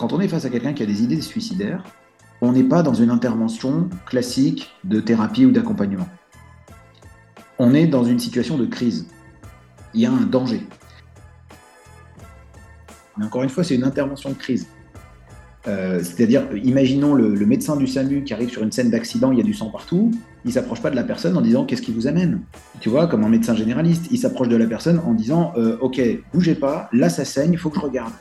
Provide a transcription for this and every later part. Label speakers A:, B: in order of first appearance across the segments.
A: quand on est face à quelqu'un qui a des idées suicidaires, on n'est pas dans une intervention classique de thérapie ou d'accompagnement. On est dans une situation de crise. Il y a un danger. Mais encore une fois, c'est une intervention de crise. Euh, c'est-à-dire, imaginons le, médecin du SAMU qui arrive sur une scène d'accident, il y a du sang partout, il s'approche pas de la personne en disant qu'est-ce qui vous amène? Tu vois, comme un médecin généraliste, il s'approche de la personne en disant euh, ok, bougez pas, là ça saigne, il faut que je regarde.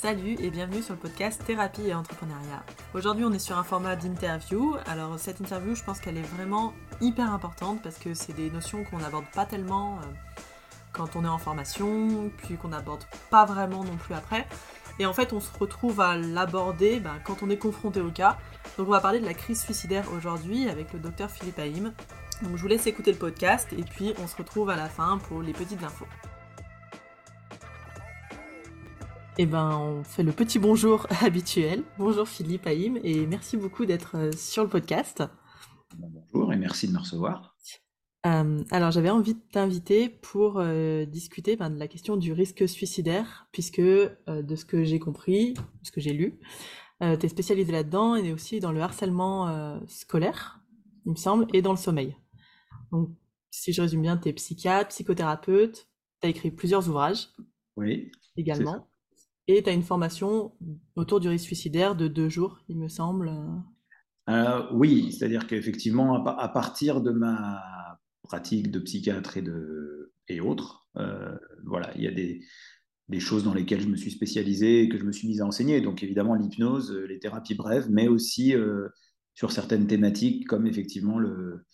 B: Salut et bienvenue sur le podcast Thérapie et Entrepreneuriat. Aujourd'hui on est sur un format d'interview. Alors cette interview je pense qu'elle est vraiment hyper importante parce que c'est des notions qu'on n'aborde pas tellement euh, quand on est en formation, puis qu'on n'aborde pas vraiment non plus après. Et en fait, on se retrouve à l'aborder ben, quand on est confronté au cas. Donc, on va parler de la crise suicidaire aujourd'hui avec le docteur Philippe Haïm. Donc, je vous laisse écouter le podcast et puis on se retrouve à la fin pour les petites infos. Eh ben, on fait le petit bonjour habituel. Bonjour Philippe Haïm et merci beaucoup d'être euh, sur le podcast.
A: Bonjour et merci de me recevoir.
B: Euh, alors, j'avais envie de t'inviter pour euh, discuter ben, de la question du risque suicidaire, puisque euh, de ce que j'ai compris, de ce que j'ai lu, tu es spécialisé là-dedans et aussi dans le harcèlement scolaire, il me semble, et dans le sommeil. Donc, si je résume bien, tu es psychiatre, psychothérapeute, tu as écrit plusieurs ouvrages
A: oui,
B: également, et tu as une formation autour du risque suicidaire de deux jours, il me semble.
A: oui, c'est-à-dire qu'effectivement, à, partir de ma pratiques de psychiatre et, de, autres. Euh, voilà, il y a des, choses dans lesquelles je me suis spécialisé et que je me suis mis à enseigner. Donc évidemment l'hypnose, les thérapies brèves, mais aussi euh, sur certaines thématiques comme effectivement le,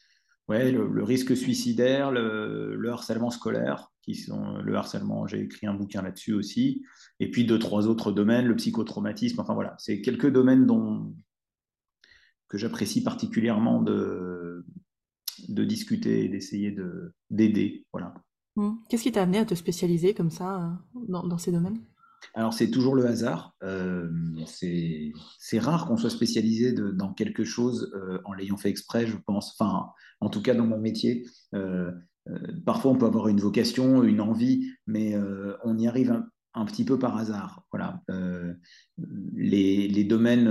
A: risque suicidaire, le, harcèlement scolaire, qui sont le harcèlement, j'ai écrit un bouquin là-dessus aussi, et puis deux, trois autres domaines, le psychotraumatisme, enfin voilà, c'est quelques domaines dont, que j'apprécie particulièrement de, de discuter et d'essayer de, d'aider. Voilà.
B: Mmh. Qu'est-ce qui t'a amené à te spécialiser comme ça euh, dans, ces domaines?
A: Alors c'est toujours le hasard. Euh, c'est, rare qu'on soit spécialisé dans quelque chose euh, en l'ayant fait exprès, je pense. Enfin, en tout cas dans mon métier. Parfois on peut avoir une vocation, une envie, mais on y arrive un, petit peu par hasard. Voilà. Les, les, domaines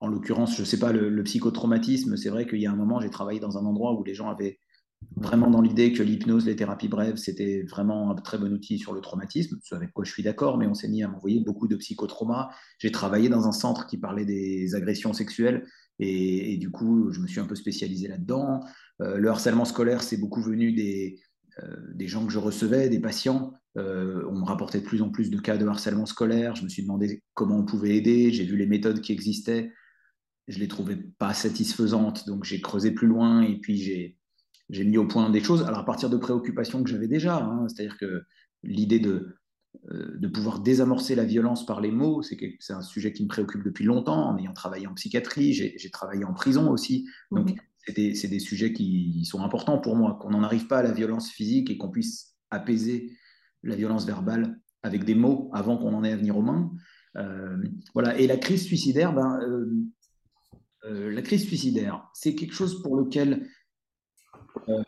A: en l'occurrence, je ne sais pas, le, psychotraumatisme, c'est vrai qu'il y a un moment, j'ai travaillé dans un endroit où les gens avaient vraiment dans l'idée que l'hypnose, les thérapies brèves, c'était vraiment un très bon outil sur le traumatisme, ce avec quoi je suis d'accord, mais on s'est mis à m'envoyer beaucoup de psychotraumas. J'ai travaillé dans un centre qui parlait des agressions sexuelles, et, du coup, je me suis un peu spécialisé là-dedans. Euh, le harcèlement scolaire, c'est beaucoup venu des, euh, des gens que je recevais, des patients. Euh, on me rapportait de plus en plus de cas de harcèlement scolaire. Je me suis demandé comment on pouvait aider. J'ai vu les méthodes qui existaient je les trouvais pas satisfaisantes, donc j'ai creusé plus loin et puis j'ai j'ai mis au point des choses. Alors à partir de préoccupations que j'avais déjà, hein, c'est-à-dire que l'idée de de pouvoir désamorcer la violence par les mots, c'est un sujet qui me préoccupe depuis longtemps, en ayant travaillé en psychiatrie, j'ai travaillé en prison aussi. Donc, c'est des, sujets qui sont importants pour moi, qu'on n'en arrive pas à la violence physique et qu'on puisse apaiser la violence verbale avec des mots avant qu'on en ait à venir aux mains. Euh, voilà. Et la crise suicidaire, ben, euh, euh, la crise suicidaire, c'est quelque chose pour lequel euh,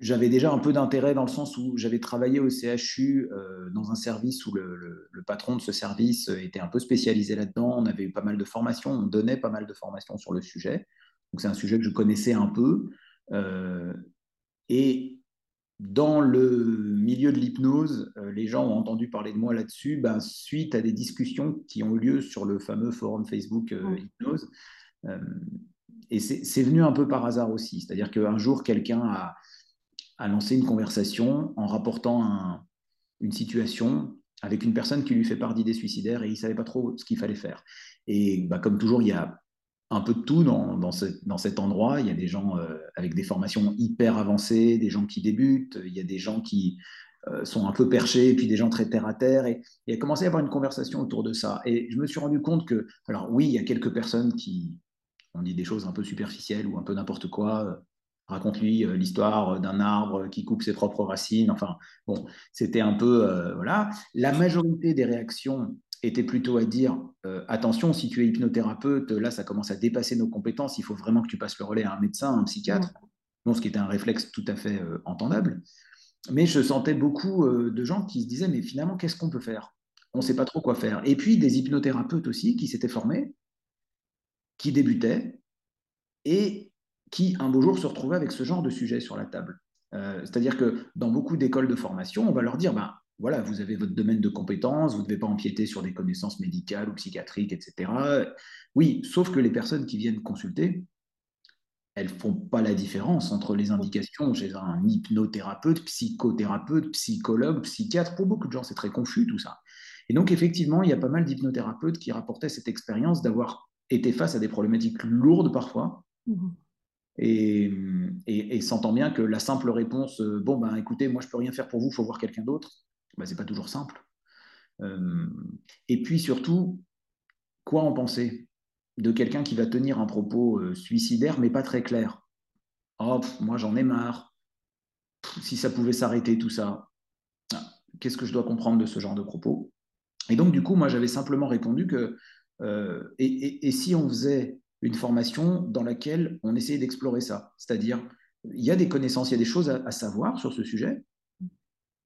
A: j'avais déjà un peu d'intérêt dans le sens où j'avais travaillé au CHU euh, dans un service où le, patron de ce service était un peu spécialisé là-dedans. On avait eu pas mal de formations, on donnait pas mal de formations sur le sujet. Donc c'est un sujet que je connaissais un peu. et dans le milieu de l'hypnose, euh, les gens ont entendu parler de moi là-dessus ben, suite à des discussions qui ont eu lieu sur le fameux forum Facebook euh, Hypnose. Euh, et c'est venu un peu par hasard aussi. C'est-à-dire qu'un jour, quelqu'un a, lancé une conversation en rapportant une situation avec une personne qui lui fait part d'idées suicidaires et il ne savait pas trop ce qu'il fallait faire. Et bah, comme toujours, il y a un peu de tout dans, dans, cet endroit. Il y a des gens euh, avec des formations hyper avancées, des gens qui débutent, il y a des gens qui euh, sont un peu perchés, et puis des gens très terre à terre. Et il a commencé à avoir une conversation autour de ça. Et je me suis rendu compte que, alors oui, il y a quelques personnes qui ont dit des choses un peu superficielles ou un peu n'importe quoi. Euh, raconte-lui l'histoire d'un arbre qui coupe ses propres racines. Enfin, bon, c'était un peu, voilà. La majorité des réactions était plutôt à dire euh, attention, si tu es hypnothérapeute, là, ça commence à dépasser nos compétences, il faut vraiment que tu passes le relais à un médecin, à un psychiatre. Bon, ce qui était un réflexe tout à fait euh, entendable. Mais je sentais beaucoup euh, de gens qui se disaient mais finalement, qu'est-ce qu'on peut faire? On ne sait pas trop quoi faire. Et puis des hypnothérapeutes aussi qui s'étaient formés, qui débutaient et qui un beau jour se retrouvaient avec ce genre de sujet sur la table. Euh, c'est-à-dire que dans beaucoup d'écoles de formation, on va leur dire, ben, voilà, vous avez votre domaine de compétences, vous ne devez pas empiéter sur des connaissances médicales ou psychiatriques, etc. Oui, sauf que les personnes qui viennent consulter, elles ne font pas la différence entre les indications chez un hypnothérapeute, psychothérapeute, psychologue, psychiatre. Pour beaucoup de gens, c'est très confus tout ça. Et donc, effectivement, il y a pas mal d'hypnothérapeutes qui rapportaient cette expérience d'avoir été face à des problématiques lourdes parfois. Mmh. Et, et, s'entend bien que la simple réponse, euh, bon, ben écoutez, moi je peux rien faire pour vous, il faut voir quelqu'un d'autre, ben, ce n'est pas toujours simple. Euh, et puis surtout, quoi en penser de quelqu'un qui va tenir un propos euh, suicidaire, mais pas très clair? Oh, moi j'en ai marre. si ça pouvait s'arrêter tout ça, ah, qu'est-ce que je dois comprendre de ce genre de propos? Et donc, du coup, moi j'avais simplement répondu que, et, si on faisait une formation dans laquelle on essayait d'explorer ça. C'est-à-dire, il y a des connaissances, il y a des choses à, savoir sur ce sujet.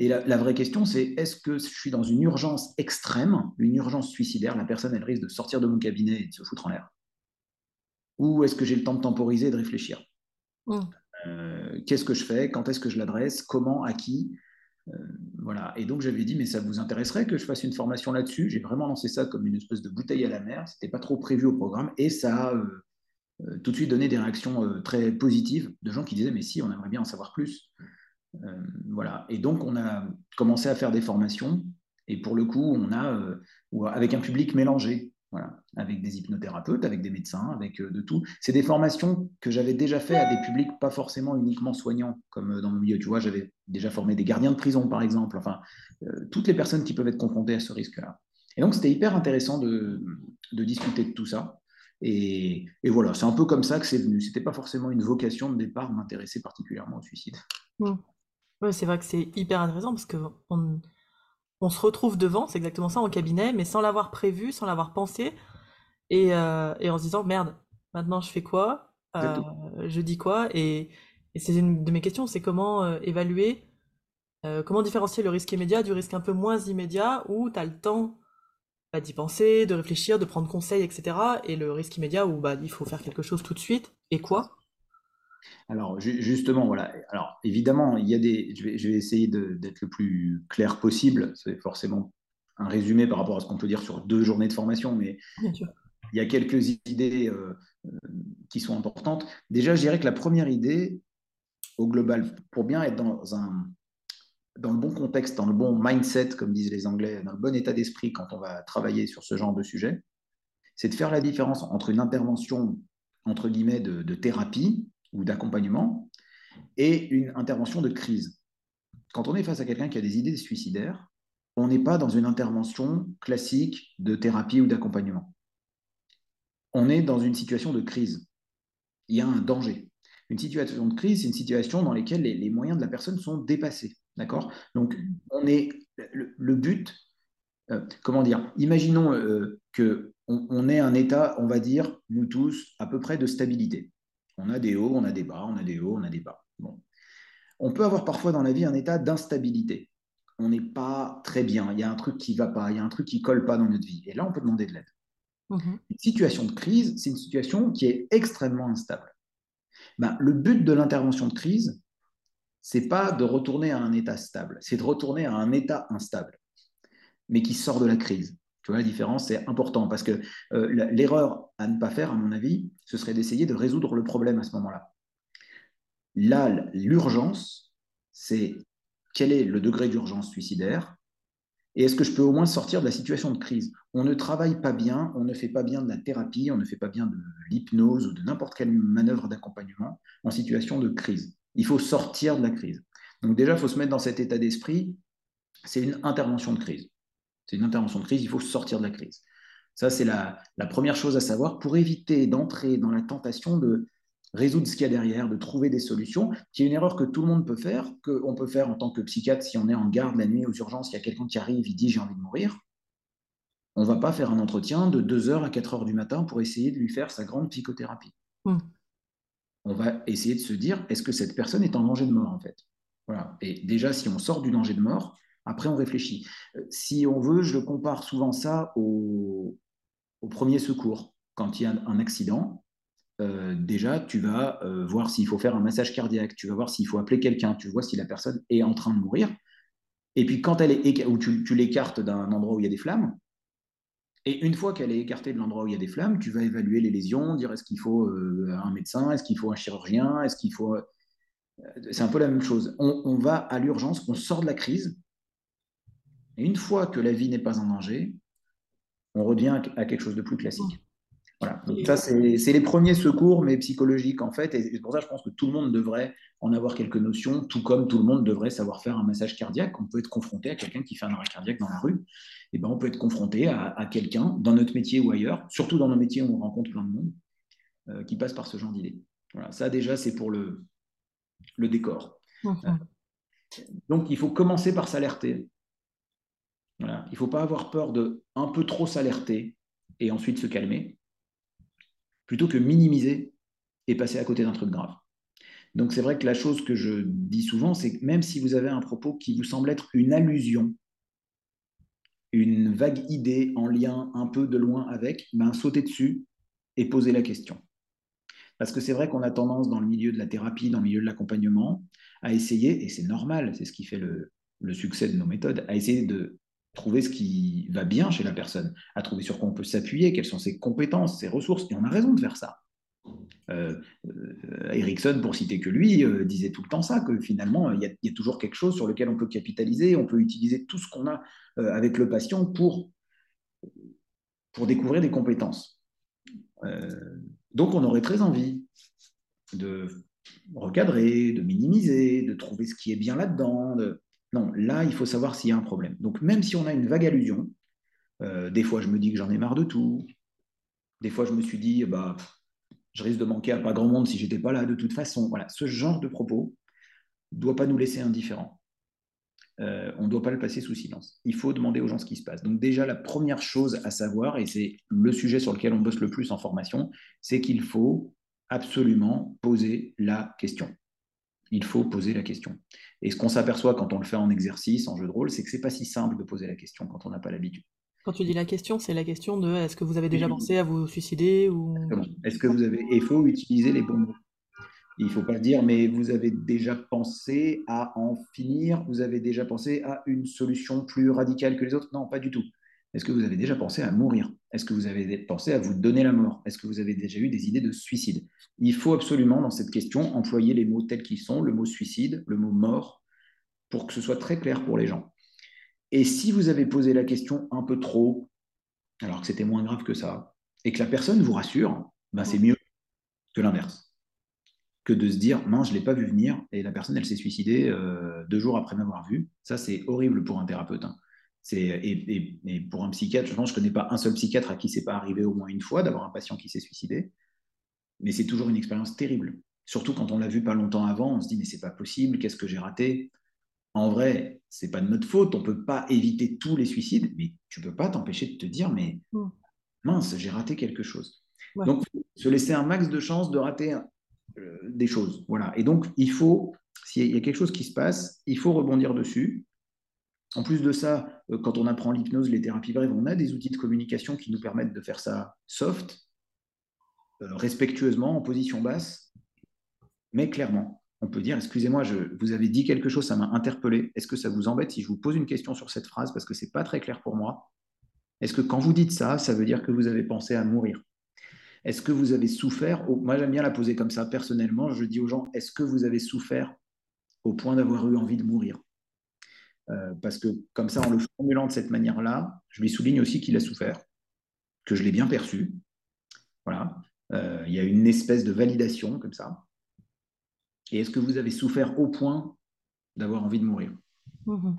A: Et la, vraie question, c'est est-ce que je suis dans une urgence extrême, une urgence suicidaire, la personne, elle risque de sortir de mon cabinet et de se foutre en l'air? Ou est-ce que j'ai le temps de temporiser et de réfléchir? Mmh. euh, Qu'est-ce que je fais? Quand est-ce que je l'adresse? Comment? À qui? Voilà. Et donc j'avais dit, mais ça vous intéresserait que je fasse une formation là-dessus? J'ai vraiment lancé ça comme une espèce de bouteille à la mer. C'était pas trop prévu au programme et ça a euh, euh, tout de suite donné des réactions très positives de gens qui disaient, mais si, on aimerait bien en savoir plus. voilà. Et donc on a commencé à faire des formations et pour le coup, on a avec un public mélangé avec des hypnothérapeutes, avec des médecins, avec euh, de tout. C'est des formations que j'avais déjà fait à des publics pas forcément uniquement soignants, comme euh, dans mon milieu. Tu vois, j'avais déjà formé des gardiens de prison, par exemple. Enfin, euh, toutes les personnes qui peuvent être confrontées à ce risque-là. Et donc, c'était hyper intéressant de, discuter de tout ça. Et, voilà, c'est un peu comme ça que c'est venu. C'était pas forcément une vocation de départ m'intéresser particulièrement au suicide.
B: Mmh. c'est vrai que c'est hyper intéressant parce que on, on se retrouve devant, c'est exactement ça, en cabinet, mais sans l'avoir prévu, sans l'avoir pensé, et, euh, en se disant, merde, maintenant je fais quoi euh, Je dis quoi Et, c'est une de mes questions, c'est comment euh, évaluer, comment différencier le risque immédiat du risque un peu moins immédiat, où tu as le temps bah, d'y penser, de réfléchir, de prendre conseil, etc. Et le risque immédiat où bah, il faut faire quelque chose tout de suite, et quoi
A: alors, justement, voilà. Alors, évidemment, il y a des. Je vais, je vais essayer d'être le plus clair possible. C'est forcément un résumé par rapport à ce qu'on peut dire sur deux journées de formation, mais il y a quelques idées euh, euh, qui sont importantes. Déjà, je dirais que la première idée, au global, pour bien être dans un dans le bon contexte, dans le bon mindset, comme disent les Anglais, dans le bon état d'esprit quand on va travailler sur ce genre de sujet, c'est de faire la différence entre une intervention entre guillemets de thérapie ou d'accompagnement et une intervention de crise. Quand on est face à quelqu'un qui a des idées suicidaires, on n'est pas dans une intervention classique de thérapie ou d'accompagnement. On est dans une situation de crise. Il y a un danger. Une situation de crise, c'est une situation dans laquelle les, moyens de la personne sont dépassés. D'accord? Donc, on est le, but, euh, comment dire? Imaginons euh, que un état, on va dire, nous tous, à peu près de stabilité. On a des hauts, on a des bas, on a des hauts, on a des bas. Bon. On peut avoir parfois dans la vie un état d'instabilité. On n'est pas très bien, il y a un truc qui ne va pas, il y a un truc qui ne colle pas dans notre vie. Et là, on peut demander de l'aide. Mhm. Une situation de crise, c'est une situation qui est extrêmement instable. Ben, le but de l'intervention de crise, c'est pas de retourner à un état stable, c'est de retourner à un état instable, mais qui sort de la crise. Tu vois la différence, c'est important parce que euh, l'erreur à ne pas faire, à mon avis, ce serait d'essayer de résoudre le problème à ce moment-là. Là, l'urgence, c'est quel est le degré d'urgence suicidaire et est-ce que je peux au moins sortir de la situation de crise? On ne travaille pas bien, on ne fait pas bien de la thérapie, on ne fait pas bien de l'hypnose ou de n'importe quelle manœuvre d'accompagnement en situation de crise. Il faut sortir de la crise. Donc déjà, il faut se mettre dans cet état d'esprit, c'est une intervention de crise. C'est une intervention de crise, il faut sortir de la crise. Ça, c'est la, première chose à savoir pour éviter d'entrer dans la tentation de résoudre ce qu'il y a derrière, de trouver des solutions, qui est une erreur que tout le monde peut faire, qu'on peut faire en tant que psychiatre si on est en garde la nuit aux urgences, il y a quelqu'un qui arrive, il dit j'ai envie de mourir. On ne va pas faire un entretien de 2h à 4h du matin pour essayer de lui faire sa grande psychothérapie. Hmm. On va essayer de se dire est-ce que cette personne est en danger de mort en fait? Voilà. Et déjà, si on sort du danger de mort, Après, on réfléchit. Si on veut, je compare souvent ça au, premier secours. Quand il y a un accident, euh, déjà, tu vas euh, voir s'il faut faire un massage cardiaque, tu vas voir s'il faut appeler quelqu'un, tu vois si la personne est en train de mourir. Et puis, quand elle est ou tu, l'écartes d'un endroit où il y a des flammes, et une fois qu'elle est écartée de l'endroit où il y a des flammes, tu vas évaluer les lésions, dire est-ce qu'il faut euh, un médecin, est-ce qu'il faut un chirurgien, est-ce qu'il faut. C'est un peu la même chose. On va à l'urgence, on sort de la crise. Et une fois que la vie n'est pas en danger, on revient à quelque chose de plus classique. Voilà. Donc ça, c'est les premiers secours, mais psychologiques en fait. Et c'est pour ça je pense que tout le monde devrait en avoir quelques notions, tout comme tout le monde devrait savoir faire un massage cardiaque. On peut être confronté à quelqu'un qui fait un arrêt cardiaque dans la rue. Et eh ben, on peut être confronté à, quelqu'un dans notre métier ou ailleurs, surtout dans nos métiers où on rencontre plein de monde, euh, qui passe par ce genre d'idée. Voilà. Ça, déjà, c'est pour le, le décor. Euh, donc, il faut commencer par s'alerter. Voilà. Il ne faut pas avoir peur de un peu trop s'alerter et ensuite se calmer plutôt que minimiser et passer à côté d'un truc grave. Donc c'est vrai que la chose que je dis souvent, c'est que même si vous avez un propos qui vous semble être une allusion, une vague idée en lien un peu de loin avec, ben, sautez dessus et posez la question. Parce que c'est vrai qu'on a tendance dans le milieu de la thérapie, dans le milieu de l'accompagnement, à essayer, et c'est normal, c'est ce qui fait le, le succès de nos méthodes, à essayer de trouver ce qui va bien chez la personne, à trouver sur quoi on peut s'appuyer, quelles sont ses compétences, ses ressources. Et on a raison de faire ça. Euh, euh Erickson, pour citer que lui, euh, disait tout le temps ça, que finalement, il y, a toujours quelque chose sur lequel on peut capitaliser, on peut utiliser tout ce qu'on a euh, avec le patient pour, pour découvrir des compétences. donc, on aurait très envie de recadrer, de minimiser, de trouver ce qui est bien là-dedans, de, non, là, il faut savoir s'il y a un problème. Donc, même si on a une vague allusion, euh, des fois, je me dis que j'en ai marre de tout. Des fois, je me suis dit, bah, je risque de manquer à pas grand monde si j'étais pas là de toute façon. Voilà, ce genre de propos ne doit pas nous laisser indifférents. Euh, on ne doit pas le passer sous silence. Il faut demander aux gens ce qui se passe. Donc déjà, la première chose à savoir, et c'est le sujet sur lequel on bosse le plus en formation, c'est qu'il faut absolument poser la question il faut poser la question. Et ce qu'on s'aperçoit quand on le fait en exercice, en jeu de rôle, c'est que c'est pas si simple de poser la question quand on n'a pas l'habitude.
B: Quand tu dis la question, c'est la question de est-ce que vous avez déjà pensé à vous suicider ou
A: Est-ce que vous avez il faut utiliser les bons mots. Il ne faut pas dire mais vous avez déjà pensé à en finir, vous avez déjà pensé à une solution plus radicale que les autres Non, pas du tout. Est-ce que vous avez déjà pensé à mourir? Est-ce que vous avez pensé à vous donner la mort? Est-ce que vous avez déjà eu des idées de suicide? Il faut absolument, dans cette question, employer les mots tels qu'ils sont, le mot suicide, le mot mort, pour que ce soit très clair pour les gens. Et si vous avez posé la question un peu trop, alors que c'était moins grave que ça, et que la personne vous rassure, ben c'est mieux que l'inverse. Que de se dire, mince, je ne l'ai pas vu venir, et la personne, elle s'est suicidée euh, deux jours après m'avoir vu. Ça, c'est horrible pour un thérapeute. Hein. Et, pour un psychiatre, je pense que je ne connais pas un seul psychiatre à qui c'est pas arrivé au moins une fois d'avoir un patient qui s'est suicidé. Mais c'est toujours une expérience terrible. Surtout quand on l'a vu pas longtemps avant, on se dit mais c'est pas possible, qu'est-ce que j'ai raté? En vrai, c'est pas de notre faute, on peut pas éviter tous les suicides, mais tu peux pas t'empêcher de te dire mais mm. mince, j'ai raté quelque chose. Donc se laisser un max de chances de rater euh, des choses, voilà. Et donc il faut, s'il y a quelque chose qui se passe, il faut rebondir dessus en plus de ça, euh, quand on apprend l'hypnose, les thérapies brèves, on a des outils de communication qui nous permettent de faire ça soft, euh, respectueusement, en position basse, mais clairement. On peut dire, excusez-moi, vous avez dit quelque chose, ça m'a interpellé. Est-ce que ça vous embête si je vous pose une question sur cette phrase parce que ce n'est pas très clair pour moi? Est-ce que quand vous dites ça, ça veut dire que vous avez pensé à mourir? Est-ce que vous avez souffert Moi, j'aime bien la poser comme ça. Personnellement, je dis aux gens, est-ce que vous avez souffert au point d'avoir eu envie de mourir? Euh, parce que comme ça, en le formulant de cette manière-là, je lui souligne aussi qu'il a souffert, que je l'ai bien perçu. Voilà. Euh, il y a une espèce de validation comme ça. Et est-ce que vous avez souffert au point d'avoir envie de mourir?
B: Mhm.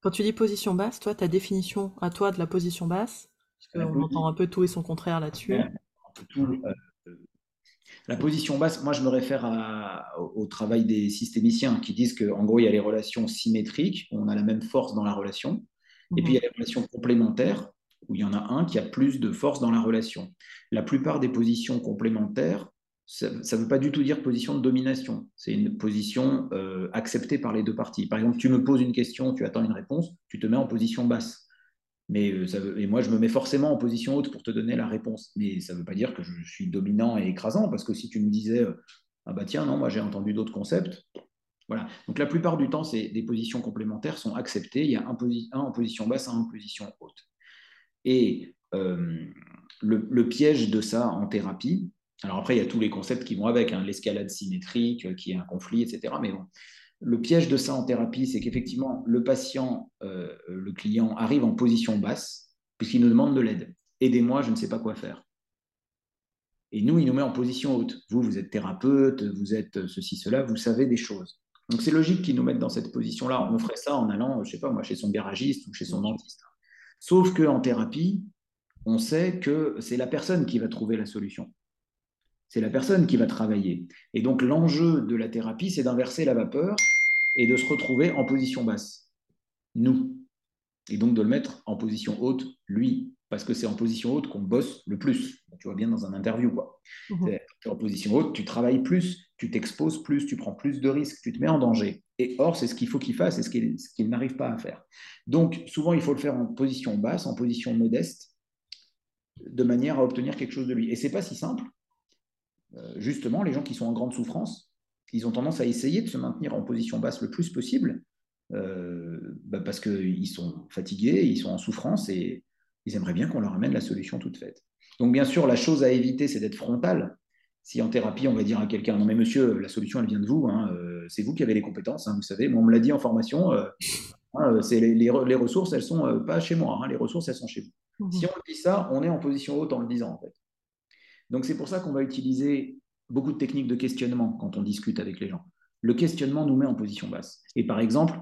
B: Quand tu dis position basse, toi, ta définition à toi de la position basse, parce qu'on entend un peu tout et son contraire là-dessus.
A: Euh, la position basse, moi je me réfère au, travail des systémiciens qui disent qu'en gros il y a les relations symétriques, on a la même force dans la relation, et puis il y a les relations complémentaires, où il y en a un qui a plus de force dans la relation. La plupart des positions complémentaires ça ne veut pas du tout dire position de domination. C'est une position euh, acceptée par les deux parties. Par exemple, tu me poses une question, tu attends une réponse, tu te mets en position basse. Mais euh, ça veut, et moi, je me mets forcément en position haute pour te donner la réponse. Mais ça ne veut pas dire que je suis dominant et écrasant, parce que si tu me disais, euh, ah bah tiens, non, moi j'ai entendu d'autres concepts. Voilà. Donc la plupart du temps, c'est des positions complémentaires sont acceptées. Il y a un, en position basse, un en position haute. Et le, le, piège de ça en thérapie, alors après, il y a tous les concepts qui vont avec, hein, l'escalade symétrique, euh, qui est un conflit, etc. Mais bon, le piège de ça en thérapie, c'est qu'effectivement, le patient, euh, le client arrive en position basse, puisqu'il nous demande de l'aide. Aidez-moi, je ne sais pas quoi faire. Et nous, il nous met en position haute. Vous, vous êtes thérapeute, vous êtes ceci, cela, vous savez des choses. Donc c'est logique qu'ils nous mettent dans cette position-là. On ferait ça en allant, je sais pas moi, chez son garagiste ou chez son dentiste. Sauf qu'en thérapie, on sait que c'est la personne qui va trouver la solution c'est la personne qui va travailler. Et donc l'enjeu de la thérapie, c'est d'inverser la vapeur et de se retrouver en position basse, nous. Et donc de le mettre en position haute, lui, parce que c'est en position haute qu'on bosse le plus. Tu vois bien dans un interview, quoi. Mhm. En position haute, tu travailles plus, tu t'exposes plus, tu prends plus de risques, tu te mets en danger. Et or, c'est ce qu'il faut qu'il fasse et ce qu'il n'arrive pas à faire. Donc, souvent, il faut le faire en position basse, en position modeste, de manière à obtenir quelque chose de lui. Et c'est pas si simple, justement, les gens qui sont en grande souffrance, ils ont tendance à essayer de se maintenir en position basse le plus possible, euh, bah, parce qu'ils sont fatigués, ils sont en souffrance et ils aimeraient bien qu'on leur amène la solution toute faite. Donc, bien sûr, la chose à éviter, c'est d'être frontal. Si en thérapie, on va dire à quelqu'un, non mais monsieur, la solution, elle vient de vous, hein, euh, c'est vous qui avez les compétences, hein, vous savez, moi, on me l'a dit en formation, hein, c'est les, ressources, elles sont pas chez moi, les ressources, elles sont chez vous. Mmh. Si on dit ça, on est en position haute en le disant, en fait. Donc c'est pour ça qu'on va utiliser beaucoup de techniques de questionnement quand on discute avec les gens. Le questionnement nous met en position basse. Et par exemple,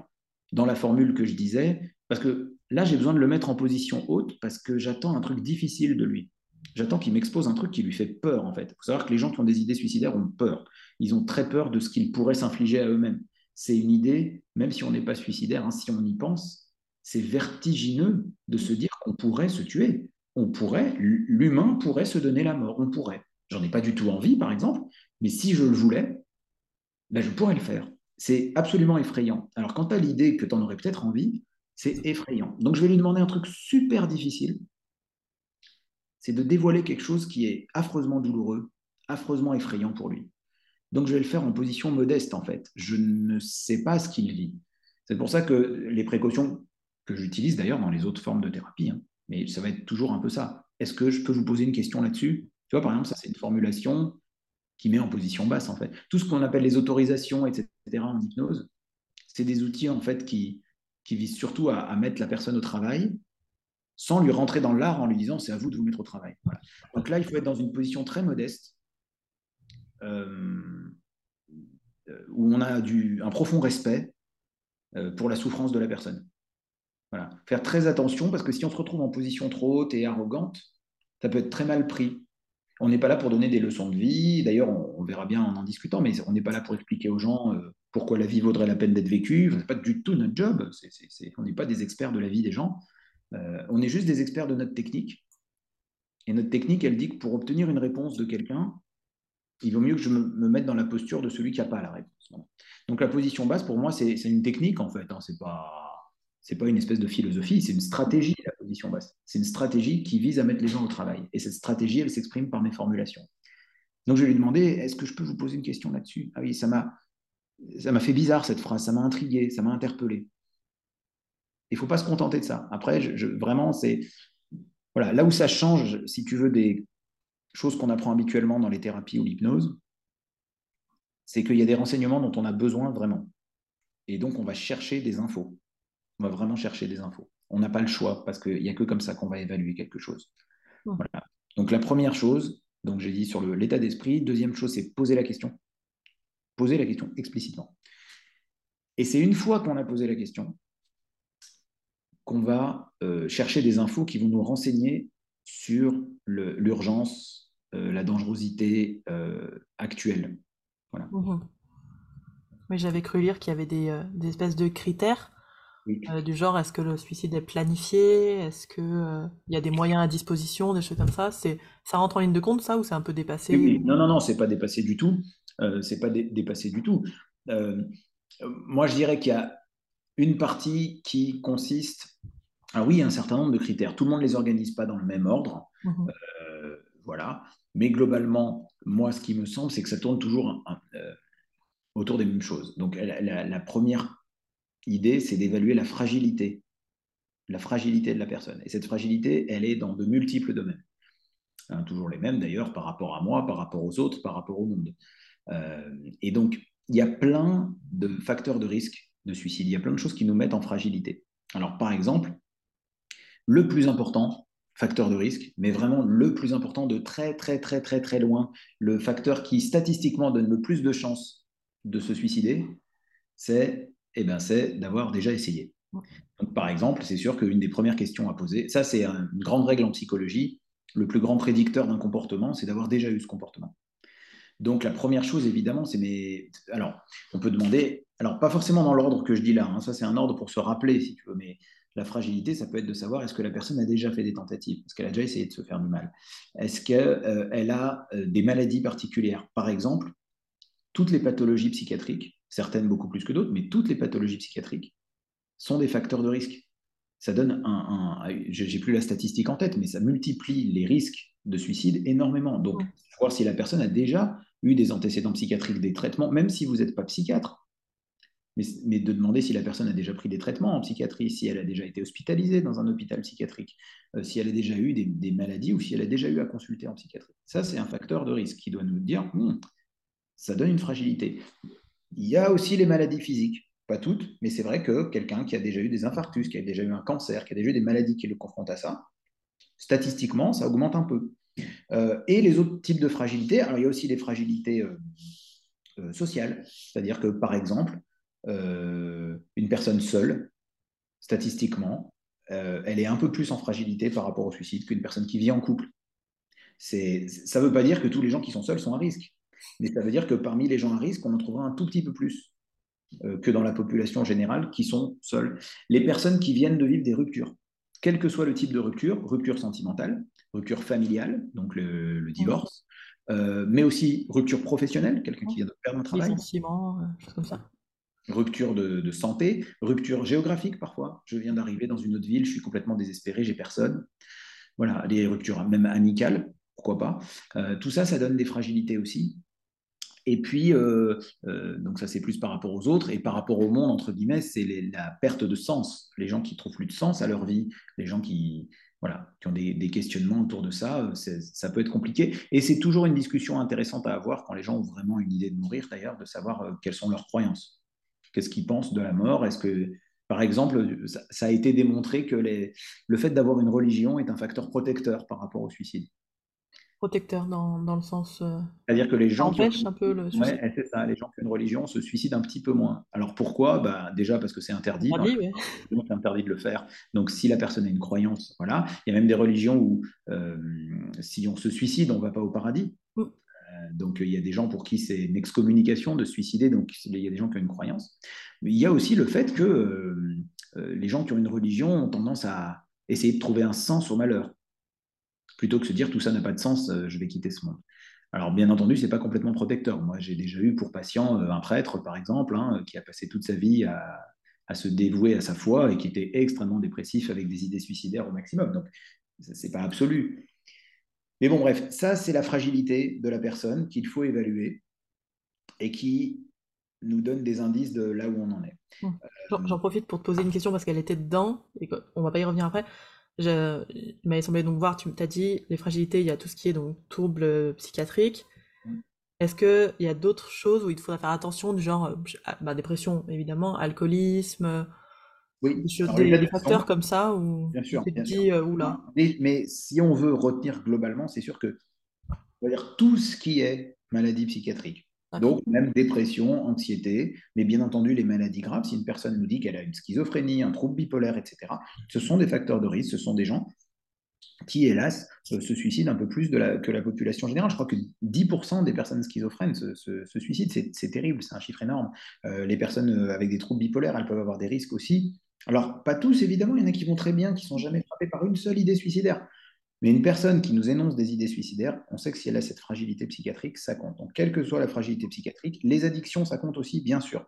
A: dans la formule que je disais, parce que là j'ai besoin de le mettre en position haute parce que j'attends un truc difficile de lui. J'attends qu'il m'expose un truc qui lui fait peur en fait. Il faut savoir que les gens qui ont des idées suicidaires ont peur. Ils ont très peur de ce qu'ils pourraient s'infliger à eux-mêmes. C'est une idée, même si on n'est pas suicidaire, hein, si on y pense, c'est vertigineux de se dire qu'on pourrait se tuer on pourrait, l'humain pourrait se donner la mort, on pourrait. J'en ai pas du tout envie, par exemple, mais si je le voulais, ben je pourrais le faire. C'est absolument effrayant. Alors, quand tu as l'idée que tu en aurais peut-être envie, c'est effrayant. Donc, je vais lui demander un truc super difficile. C'est de dévoiler quelque chose qui est affreusement douloureux, affreusement effrayant pour lui. Donc, je vais le faire en position modeste, en fait. Je ne sais pas ce qu'il vit. C'est pour ça que les précautions que j'utilise d'ailleurs dans les autres formes de thérapie, hein, mais ça va être toujours un peu ça. Est-ce que je peux vous poser une question là-dessus? Tu vois, par exemple, ça, c'est une formulation qui met en position basse, en fait. Tout ce qu'on appelle les autorisations, etc., en hypnose, c'est des outils, en fait, qui, visent surtout à, mettre la personne au travail sans lui rentrer dans l'art en lui disant c'est à vous de vous mettre au travail. Donc là, il faut être dans une position très modeste euh, où on a un profond respect euh, pour la souffrance de la personne. Faire très attention parce que si on se retrouve en position trop haute et arrogante, ça peut être très mal pris. On n'est pas là pour donner des leçons de vie. D'ailleurs, on, verra bien en en discutant, mais on n'est pas là pour expliquer aux gens euh, pourquoi la vie vaudrait la peine d'être vécue. Ce n'est pas du tout notre job. on n'est pas des experts de la vie des gens. Euh, on est juste des experts de notre technique. Et notre technique, elle dit que pour obtenir une réponse de quelqu'un, il vaut mieux que je me, mette dans la posture de celui qui n'a pas la réponse. Donc la position basse, pour moi, c'est une technique en fait. Hein. c'est pas c'est pas une espèce de philosophie, c'est une stratégie, la position basse. C'est une stratégie qui vise à mettre les gens au travail. Et cette stratégie, elle s'exprime par mes formulations. Donc je lui ai demandé, est-ce que je peux vous poser une question là-dessus? Ah oui, ça m'a, fait bizarre cette phrase, ça m'a intrigué, ça m'a interpellé. Il ne faut pas se contenter de ça. Après, vraiment, c'est voilà, là où ça change, si tu veux, des choses qu'on apprend habituellement dans les thérapies ou l'hypnose, c'est qu'il y a des renseignements dont on a besoin vraiment. Et donc, on va chercher des infos. On va vraiment chercher des infos. On n'a pas le choix parce qu'il n'y a que comme ça qu'on va évaluer quelque chose. Donc la première chose, donc j'ai dit sur l'état d'esprit. Deuxième chose, c'est poser la question. Poser la question explicitement. Et c'est une fois qu'on a posé la question qu'on va euh, chercher des infos qui vont nous renseigner sur l'urgence, euh, la dangerosité euh, actuelle. Voilà.
B: Mmh j'avais cru lire qu'il y avait des, des, espèces de critères Euh, du genre, est-ce que le suicide est planifié? Est-ce qu'il euh, y a des moyens à disposition, des choses comme ça? C'est, Ça rentre en ligne de compte, ça, ou c'est un peu dépassé?
A: Non, non, non, c'est pas dépassé du tout. Euh, c'est pas dépassé du tout. moi, je dirais qu'il y a une partie qui consiste ah oui, un certain nombre de critères. Tout le monde ne les organise pas dans le même ordre. Mmh voilà. Mais globalement, moi, ce qui me semble, c'est que ça tourne toujours autour des mêmes choses. Donc, la première idée, c'est d'évaluer la fragilité, la fragilité de la personne. Et cette fragilité, elle est dans de multiples domaines. Hein, toujours les mêmes d'ailleurs par rapport à moi, par rapport aux autres, par rapport au monde. Euh, et donc, il y a plein de facteurs de risque de suicide. Il y a plein de choses qui nous mettent en fragilité. Alors, par exemple, le plus important, facteur de risque, mais vraiment le plus important de très, très, très, très, très loin, le facteur qui statistiquement donne le plus de chances de se suicider, c'est eh ben, c'est d'avoir déjà essayé. Donc, par exemple, c'est sûr qu'une des premières questions à poser, ça c'est une grande règle en psychologie, le plus grand prédicteur d'un comportement, c'est d'avoir déjà eu ce comportement. Donc la première chose, évidemment, c'est mais alors on peut demander, alors pas forcément dans l'ordre que je dis là, hein, ça c'est un ordre pour se rappeler si tu veux, mais la fragilité, ça peut être de savoir est-ce que la personne a déjà fait des tentatives, est-ce qu'elle a déjà essayé de se faire du mal, est-ce qu'elle euh, a euh, des maladies particulières, par exemple, toutes les pathologies psychiatriques certaines beaucoup plus que d'autres, mais toutes les pathologies psychiatriques sont des facteurs de risque. Ça donne un, un j'ai plus la statistique en tête, mais ça multiplie les risques de suicide énormément. Donc, voir si la personne a déjà eu des antécédents psychiatriques, des traitements, même si vous n'êtes pas psychiatre, mais, de demander si la personne a déjà pris des traitements en psychiatrie, si elle a déjà été hospitalisée dans un hôpital psychiatrique, euh, si elle a déjà eu des, maladies ou si elle a déjà eu à consulter en psychiatrie. Ça, c'est un facteur de risque qui doit nous dire, hmm, ça donne une fragilité. Il y a aussi les maladies physiques, pas toutes, mais c'est vrai que quelqu'un qui a déjà eu des infarctus, qui a déjà eu un cancer, qui a déjà eu des maladies qui le confrontent à ça, statistiquement, ça augmente un peu. Euh, et les autres types de fragilités, alors il y a aussi les fragilités euh, euh, sociales, c'est-à-dire que par exemple, une personne seule, statistiquement, elle est un peu plus en fragilité par rapport au suicide qu'une personne qui vit en couple. Ça ne veut pas dire que tous les gens qui sont seuls sont à risque. Mais ça veut dire que parmi les gens à risque, on en trouvera un tout petit peu plus euh, que dans la population générale qui sont seuls. Les personnes qui viennent de vivre des ruptures, quel que soit le type de rupture, rupture sentimentale, rupture familiale, donc le, divorce, euh, mais aussi rupture professionnelle, quelqu'un qui vient de perdre un travail.
B: Licenciement, euh, comme ça.
A: Rupture de, de, santé, rupture géographique parfois. Je viens d'arriver dans une autre ville, je suis complètement désespéré, j'ai personne. Voilà, les ruptures même amicales, pourquoi pas. tout ça, ça donne des fragilités aussi. Et puis, euh, euh, donc ça c'est plus par rapport aux autres, et par rapport au monde, entre guillemets, c'est la perte de sens. Les gens qui trouvent plus de sens à leur vie, les gens qui, voilà, qui ont des, questionnements autour de ça, euh, ça peut être compliqué. Et c'est toujours une discussion intéressante à avoir quand les gens ont vraiment une idée de mourir, d'ailleurs, de savoir quelles sont leurs croyances. Qu'est-ce qu'ils pensent de la mort? Est-ce que, par exemple, ça, a été démontré que le fait d'avoir une religion est un facteur protecteur par rapport au suicide?
B: Protecteur dans, dans le sens. Euh,
A: C'est-à-dire que les gens.
B: Qui ont... un peu le.
A: Ouais, c'est ça. Les gens qui ont une religion se suicident un petit peu moins. Alors pourquoi? Bah, Déjà parce que c'est interdit. C'est interdit de le faire. Donc si la personne a une croyance, voilà. Il y a même des religions où euh, si on se suicide, on ne va pas au paradis. Mm. Euh, donc il y a des gens pour qui c'est une excommunication de se suicider. Donc il y a des gens qui ont une croyance. Mais il y a aussi le fait que les gens qui ont une religion ont tendance à essayer de trouver un sens au malheur plutôt que se dire tout ça n'a pas de sens, euh, je vais quitter ce monde. Alors, bien entendu, ce n'est pas complètement protecteur. Moi, j'ai déjà eu pour patient euh, un prêtre, par exemple, hein, qui a passé toute sa vie à, se dévouer à sa foi et qui était extrêmement dépressif avec des idées suicidaires au maximum. Donc, ce n'est pas absolu. Mais bon, bref, ça, c'est la fragilité de la personne qu'il faut évaluer et qui nous donne des indices de là où on en est.
B: J'en profite pour te poser une question parce qu'elle était dedans et on va pas y revenir après. Je, il m'avait semblé donc voir, tu m'as dit, les fragilités, il y a tout ce qui est donc troubles psychiatriques. Mm. Est-ce qu'il y a d'autres choses où il faudra faire attention, du genre ah, bah, dépression, évidemment, alcoolisme,
A: oui.
B: des, facteurs comme ça où
A: bien sûr, bien
B: dit, euh, oula.
A: Mais, mais, si on veut retenir globalement, c'est sûr que on va dire tout ce qui est maladie psychiatrique, donc, même dépression, anxiété, mais bien entendu, les maladies graves, si une personne nous dit qu'elle a une schizophrénie, un trouble bipolaire, etc., ce sont des facteurs de risque, ce sont des gens qui, hélas, se suicident un peu plus que la population générale. Je crois que 10% des personnes schizophrènes se, suicident, c'est terrible, c'est un chiffre énorme. Euh, les personnes euh, avec des troubles bipolaires, elles peuvent avoir des risques aussi Alors, pas tous, évidemment, il y en a qui vont très bien, qui sont jamais frappés par une seule idée suicidaire. Mais une personne qui nous énonce des idées suicidaires, on sait que si elle a cette fragilité psychiatrique, ça compte. Donc, quelle que soit la fragilité psychiatrique, les addictions, ça compte aussi, bien sûr.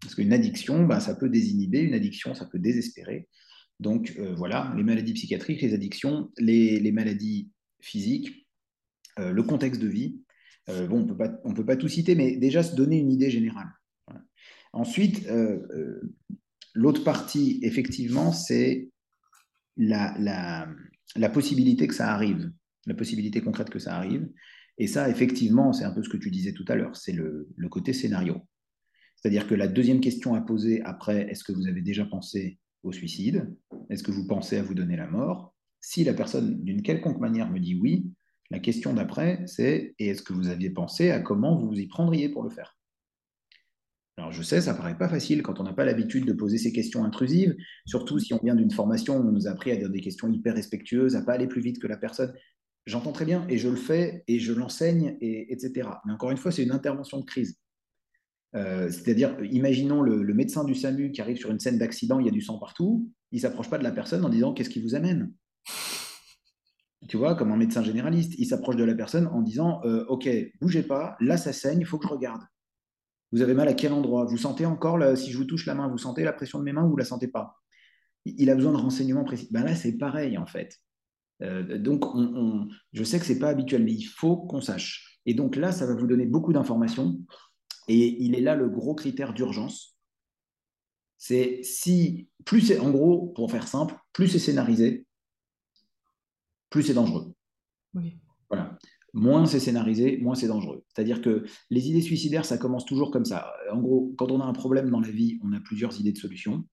A: Parce qu'une addiction, bah, ça peut désinhiber, une addiction, ça peut désespérer. Donc, euh, voilà, les maladies psychiatriques, les addictions, les, maladies physiques, euh, le contexte de vie. Euh, bon, on ne peut pas tout citer, mais déjà se donner une idée générale. Ensuite, l'autre partie, effectivement, c'est la, la, la possibilité que ça arrive, la possibilité concrète que ça arrive. Et ça, effectivement, c'est un peu ce que tu disais tout à l'heure, c'est le, côté scénario. C'est-à-dire que la deuxième question à poser après, est-ce que vous avez déjà pensé au suicide? Est-ce que vous pensez à vous donner la mort? Si la personne, d'une quelconque manière, me dit oui, la question d'après, c'est et est-ce que vous aviez pensé à comment vous vous y prendriez pour le faire? Alors je sais, ça paraît pas facile quand on n'a pas l'habitude de poser ces questions intrusives, surtout si on vient d'une formation où on nous a appris à dire des questions hyper respectueuses, à pas aller plus vite que la personne. J'entends très bien et je le fais et je l'enseigne, et, etc. Mais encore une fois, c'est une intervention de crise. Euh, c'est-à-dire, imaginons le, médecin du SAMU qui arrive sur une scène d'accident, il y a du sang partout, il s'approche pas de la personne en disant qu'est-ce qui vous amène? Tu vois, comme un médecin généraliste, il s'approche de la personne en disant euh, Ok, bougez pas, là ça saigne, il faut que je regarde. Vous avez mal à quel endroit? Vous sentez encore, si je vous touche la main, vous sentez la pression de mes mains ou vous ne la sentez pas? Il a besoin de renseignements précis. Ben là, c'est pareil en fait. Euh, donc, je sais que ce n'est pas habituel, mais il faut qu'on sache. Et donc là, ça va vous donner beaucoup d'informations. Et il est là le gros critère d'urgence. C'est si, plus c'est, en gros, pour faire simple, plus c'est scénarisé, plus c'est dangereux. Oui. Voilà moins c'est scénarisé, moins c'est dangereux. C'est-à-dire que les idées suicidaires, ça commence toujours comme ça. En gros, quand on a un problème dans la vie, on a plusieurs idées de solutions.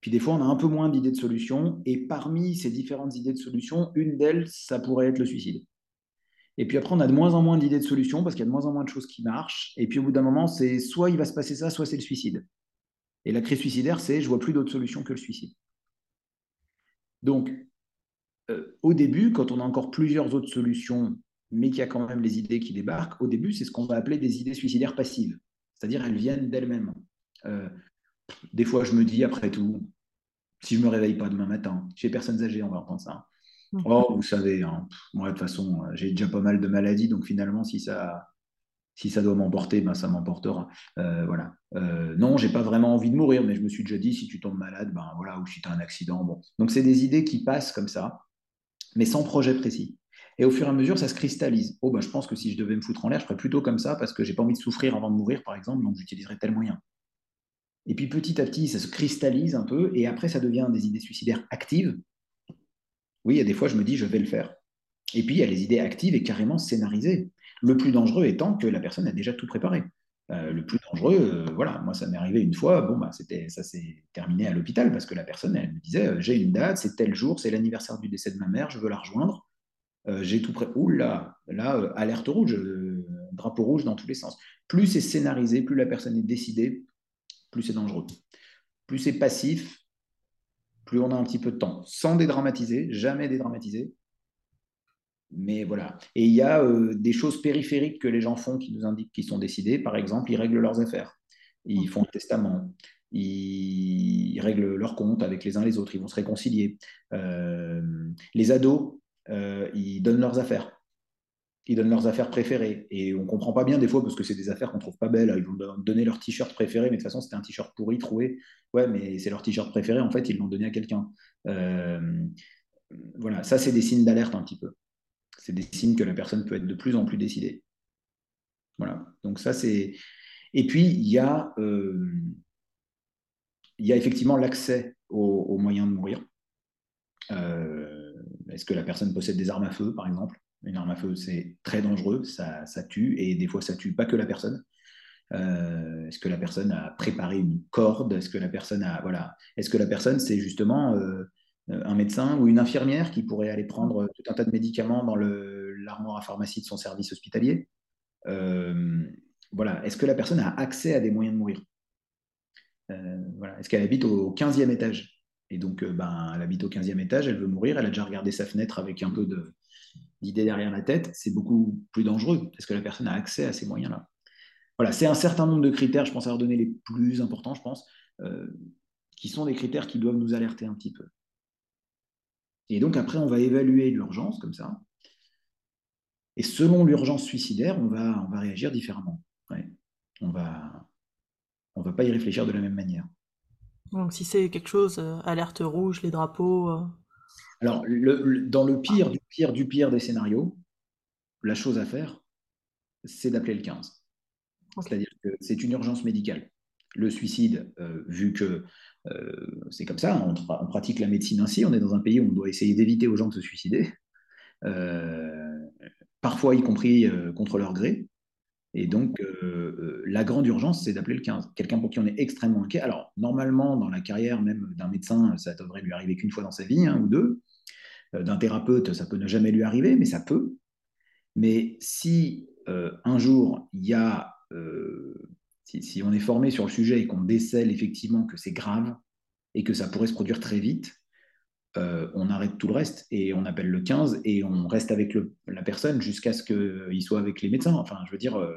A: Puis des fois, on a un peu moins d'idées de solutions. Et parmi ces différentes idées de solutions, une d'elles, ça pourrait être le suicide. Et puis après, on a de moins en moins d'idées de solutions parce qu'il y a de moins en moins de choses qui marchent. Et puis au bout d'un moment, c'est soit il va se passer ça, soit c'est le suicide. Et la crise suicidaire, c'est je vois plus d'autres solutions que le suicide. Donc, euh, au début, quand on a encore plusieurs autres solutions, mais qu'il y a quand même les idées qui débarquent, au début, c'est ce qu'on va appeler des idées suicidaires passives. C'est-à-dire, elles viennent d'elles-mêmes. Euh, des fois, je me dis, après tout, si je ne me réveille pas demain matin, chez personnes âgées, on va entendre ça. Mmh. Oh, vous savez, hein, moi, de toute façon, j'ai déjà pas mal de maladies, donc finalement, si ça, si ça doit m'emporter, ben, ça m'emportera. Euh, voilà. Euh, non, j'ai pas vraiment envie de mourir, mais je me suis déjà dit, si tu tombes malade, ben voilà, ou si tu as un accident, bon. Donc, c'est des idées qui passent comme ça mais sans projet précis. Et au fur et à mesure, ça se cristallise. Oh, bah, je pense que si je devais me foutre en l'air, je ferais plutôt comme ça parce que j'ai pas envie de souffrir avant de mourir, par exemple, donc j'utiliserais tel moyen. Et puis petit à petit, ça se cristallise un peu, et après, ça devient des idées suicidaires actives. Oui, il y a des fois, je me dis, je vais le faire. Et puis, il y a les idées actives et carrément scénarisées. Le plus dangereux étant que la personne a déjà tout préparé. Euh, le plus dangereux, euh, voilà, moi ça m'est arrivé une fois, bon bah c'était, ça s'est terminé à l'hôpital parce que la personne elle me disait euh, j'ai une date, c'est tel jour, c'est l'anniversaire du décès de ma mère, je veux la rejoindre, j'ai tout prêt. Ouh là, là alerte rouge, drapeau rouge dans tous les sens. Plus c'est scénarisé, plus la personne est décidée, plus c'est dangereux. Plus c'est passif, plus on a un petit peu de temps, sans dédramatiser, jamais dédramatiser, mais voilà. Et il y a euh, des choses périphériques que les gens font qui nous indiquent qu'ils sont décidés. Par exemple, ils règlent leurs affaires. Ils font le testament. Ils, règlent leurs comptes avec les uns les autres. Ils vont se réconcilier. Euh, les ados, euh, ils donnent leurs affaires. Ils donnent leurs affaires préférées. Et on ne comprend pas bien des fois parce que c'est des affaires qu'on ne trouve pas belles. Ils vont donner leur t-shirt préféré, mais de toute façon, c'était un t-shirt pourri trouvé. Ouais, mais c'est leur t-shirt préféré. En fait, ils l'ont donné à quelqu'un. voilà, ça, c'est des signes d'alerte un petit peu c'est des signes que la personne peut être de plus en plus décidée. Voilà. Donc ça, c'est... Et puis, il y a, euh, il y a effectivement l'accès aux, moyens de mourir. Euh, est-ce que la personne possède des armes à feu, par exemple? Une arme à feu, c'est très dangereux, ça, ça, tue, et des fois, ça tue pas que la personne. Euh, est-ce que la personne a préparé une corde? Est-ce que la personne a... Voilà. Est-ce que la personne, c'est justement un médecin ou une infirmière qui pourrait aller prendre tout un tas de médicaments dans l'armoire à pharmacie de son service hospitalier. Euh, voilà. Est-ce que la personne a accès à des moyens de mourir? Euh, voilà. Est-ce qu'elle habite au 15e étage? Et donc, ben, elle habite au 15e étage, elle veut mourir, elle a déjà regardé sa fenêtre avec un peu d'idée derrière la tête. C'est beaucoup plus dangereux. Est-ce que la personne a accès à ces moyens-là? Voilà, c'est un certain nombre de critères, je pense avoir donné les plus importants, je pense qui sont des critères qui doivent nous alerter un petit peu. Et donc après, on va évaluer l'urgence comme ça. Et selon l'urgence suicidaire, on va, on va réagir différemment. On va, on va pas y réfléchir de la même manière.
B: Donc si c'est quelque chose, euh, alerte rouge, les drapeaux. Euh.
A: Alors, dans le pire du pire du pire des scénarios, la chose à faire, c'est d'appeler le 15. C'est-à-dire que c'est une urgence médicale. Le suicide, euh, vu que c'est comme ça, on, pratique la médecine ainsi, on est dans un pays où on doit essayer d'éviter aux gens de se suicider, parfois y compris contre leur gré. Et donc, euh, euh, la grande urgence, c'est d'appeler le 15. Quelqu'un pour qui on est extrêmement inquiet. Alors, normalement, dans la carrière même d'un médecin, ça devrait lui arriver qu'une fois dans sa vie, un ou deux. Euh, d'un thérapeute, ça peut ne jamais lui arriver, mais ça peut. Mais si un jour, il y a, si, on est formé sur le sujet et qu'on décèle effectivement que c'est grave et que ça pourrait se produire très vite, euh, on arrête tout le reste et on appelle le 15 et on reste avec la personne jusqu'à ce qu'il soit avec les médecins. Enfin, je veux dire, euh,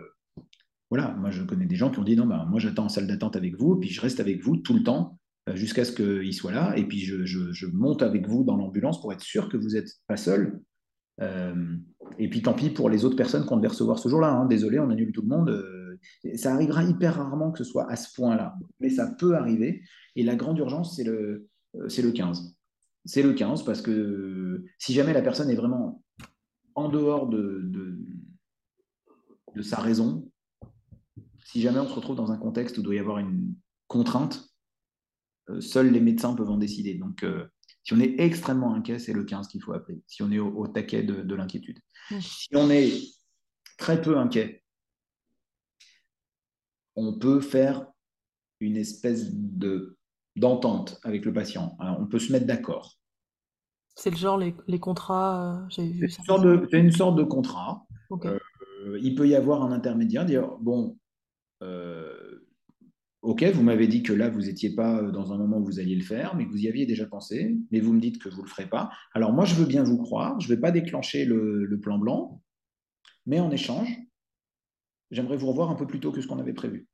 A: voilà, moi je connais des gens qui ont dit non, bah, moi j'attends en salle d'attente avec vous, puis je reste avec vous tout le temps euh, jusqu'à ce qu'il soit là, et puis je, monte avec vous dans l'ambulance pour être sûr que vous n'êtes pas seul. et puis tant pis pour les autres personnes qu'on devait recevoir ce jour-là. Hein. Désolé, on annule tout le monde. Ça arrivera hyper rarement que ce soit à ce point-là, mais ça peut arriver. Et la grande urgence, c'est le, c'est le 15 c'est le 15 parce que si jamais la personne est vraiment en dehors de, de, sa raison, si jamais on se retrouve dans un contexte où il doit y avoir une contrainte, euh, seuls les médecins peuvent en décider. Donc, euh, si on est extrêmement inquiet, c'est le 15 qu'il faut appeler, si on est au, taquet de, l'inquiétude. Si on est très peu inquiet, on peut faire une espèce de d'entente avec le patient. on peut se mettre d'accord.
B: C'est le genre les, les contrats, euh,
A: vu ça. C'est une sorte de contrat. Euh, il peut y avoir un intermédiaire, dire bon, euh, ok, vous m'avez dit que là vous n'étiez pas dans un moment où vous alliez le faire, mais que vous y aviez déjà pensé, mais vous me dites que vous ne le ferez pas. Alors moi je veux bien vous croire, je ne vais pas déclencher le, le plan blanc, mais en échange, j'aimerais vous revoir un peu plus tôt que ce qu'on avait prévu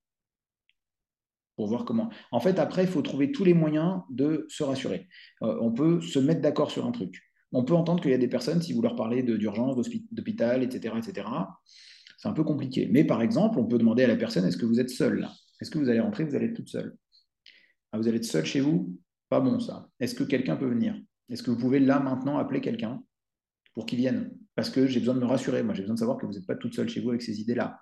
A: pour voir comment. En fait, après, il faut trouver tous les moyens de se rassurer. Euh, on peut se mettre d'accord sur un truc. On peut entendre qu'il y a des personnes, si vous leur parlez d'urgence, d'hôpital, etc., etc., c'est un peu compliqué. Mais par exemple, on peut demander à la personne est-ce que vous êtes seule là? Est-ce que vous allez rentrer Vous allez être toute seule? Ah, vous allez être seule chez vous? Pas bon ça. Est-ce que quelqu'un peut venir? Est-ce que vous pouvez là maintenant appeler quelqu'un pour qu'il vienne? Parce que j'ai besoin de me rassurer. Moi, j'ai besoin de savoir que vous n'êtes pas toute seule chez vous avec ces idées-là.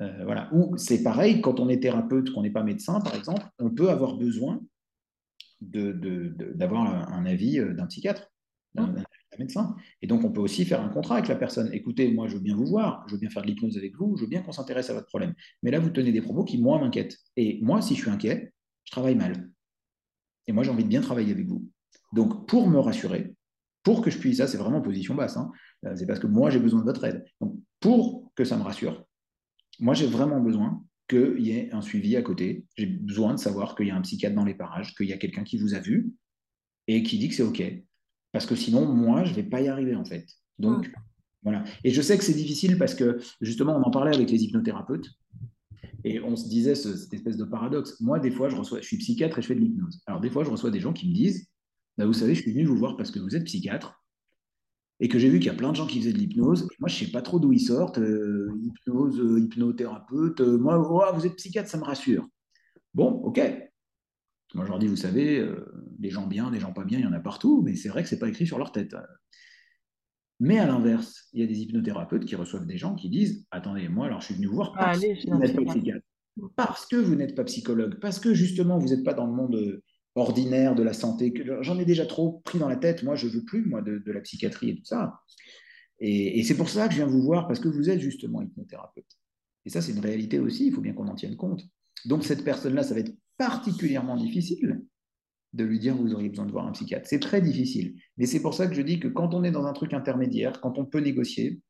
A: Euh, voilà. Ou c'est pareil, quand on est thérapeute, qu'on n'est pas médecin, par exemple, on peut avoir besoin d'avoir un avis euh, d'un psychiatre, d'un médecin. Et donc, on peut aussi faire un contrat avec la personne. Écoutez, moi, je veux bien vous voir, je veux bien faire de l'hypnose avec vous, je veux bien qu'on s'intéresse à votre problème. Mais là, vous tenez des propos qui, moi, m'inquiètent. Et moi, si je suis inquiet, je travaille mal. Et moi, j'ai envie de bien travailler avec vous. Donc, pour me rassurer, pour que je puisse, ça, c'est vraiment position basse, hein, euh, c'est parce que moi, j'ai besoin de votre aide. Donc, pour que ça me rassure, moi, j'ai vraiment besoin qu'il y ait un suivi à côté. J'ai besoin de savoir qu'il y a un psychiatre dans les parages, qu'il y a quelqu'un qui vous a vu et qui dit que c'est OK. Parce que sinon, moi, je ne vais pas y arriver, en fait. Donc, voilà. Et je sais que c'est difficile parce que, justement, on en parlait avec les hypnothérapeutes. Et on se disait cette espèce de paradoxe. Moi, des fois, je, reçois, je suis psychiatre et je fais de l'hypnose. Alors, des fois, je reçois des gens qui me disent bah, Vous savez, je suis venu vous voir parce que vous êtes psychiatre et que j'ai vu qu'il y a plein de gens qui faisaient de l'hypnose. Moi, je ne sais pas trop d'où ils sortent. Euh, hypnose, euh, hypnothérapeute. Euh, moi, oh, vous êtes psychiatre, ça me rassure. Bon, ok. Moi, je leur dis, vous savez, des gens bien, des gens pas bien, il y en a partout, mais c'est vrai que ce n'est pas écrit sur leur tête. Mais à l'inverse, il y a des hypnothérapeutes qui reçoivent des gens qui disent Attendez, moi, alors je suis venu vous voir parce que vous n'êtes pas psychiatre. Parce que vous n'êtes pas psychologue, parce que justement, vous n'êtes pas dans le monde ordinaire de la santé. J'en ai déjà trop pris dans la tête. Moi, je veux plus, moi, de, la psychiatrie et tout ça. Et, c'est pour ça que je viens vous voir, parce que vous êtes justement hypnothérapeute. Et ça, c'est une réalité aussi, il faut bien qu'on en tienne compte. Donc, cette personne-là, ça va être particulièrement difficile de lui dire vous auriez besoin de voir un psychiatre. C'est très difficile. Mais c'est pour ça que je dis que quand on est dans un truc intermédiaire, quand on peut négocier,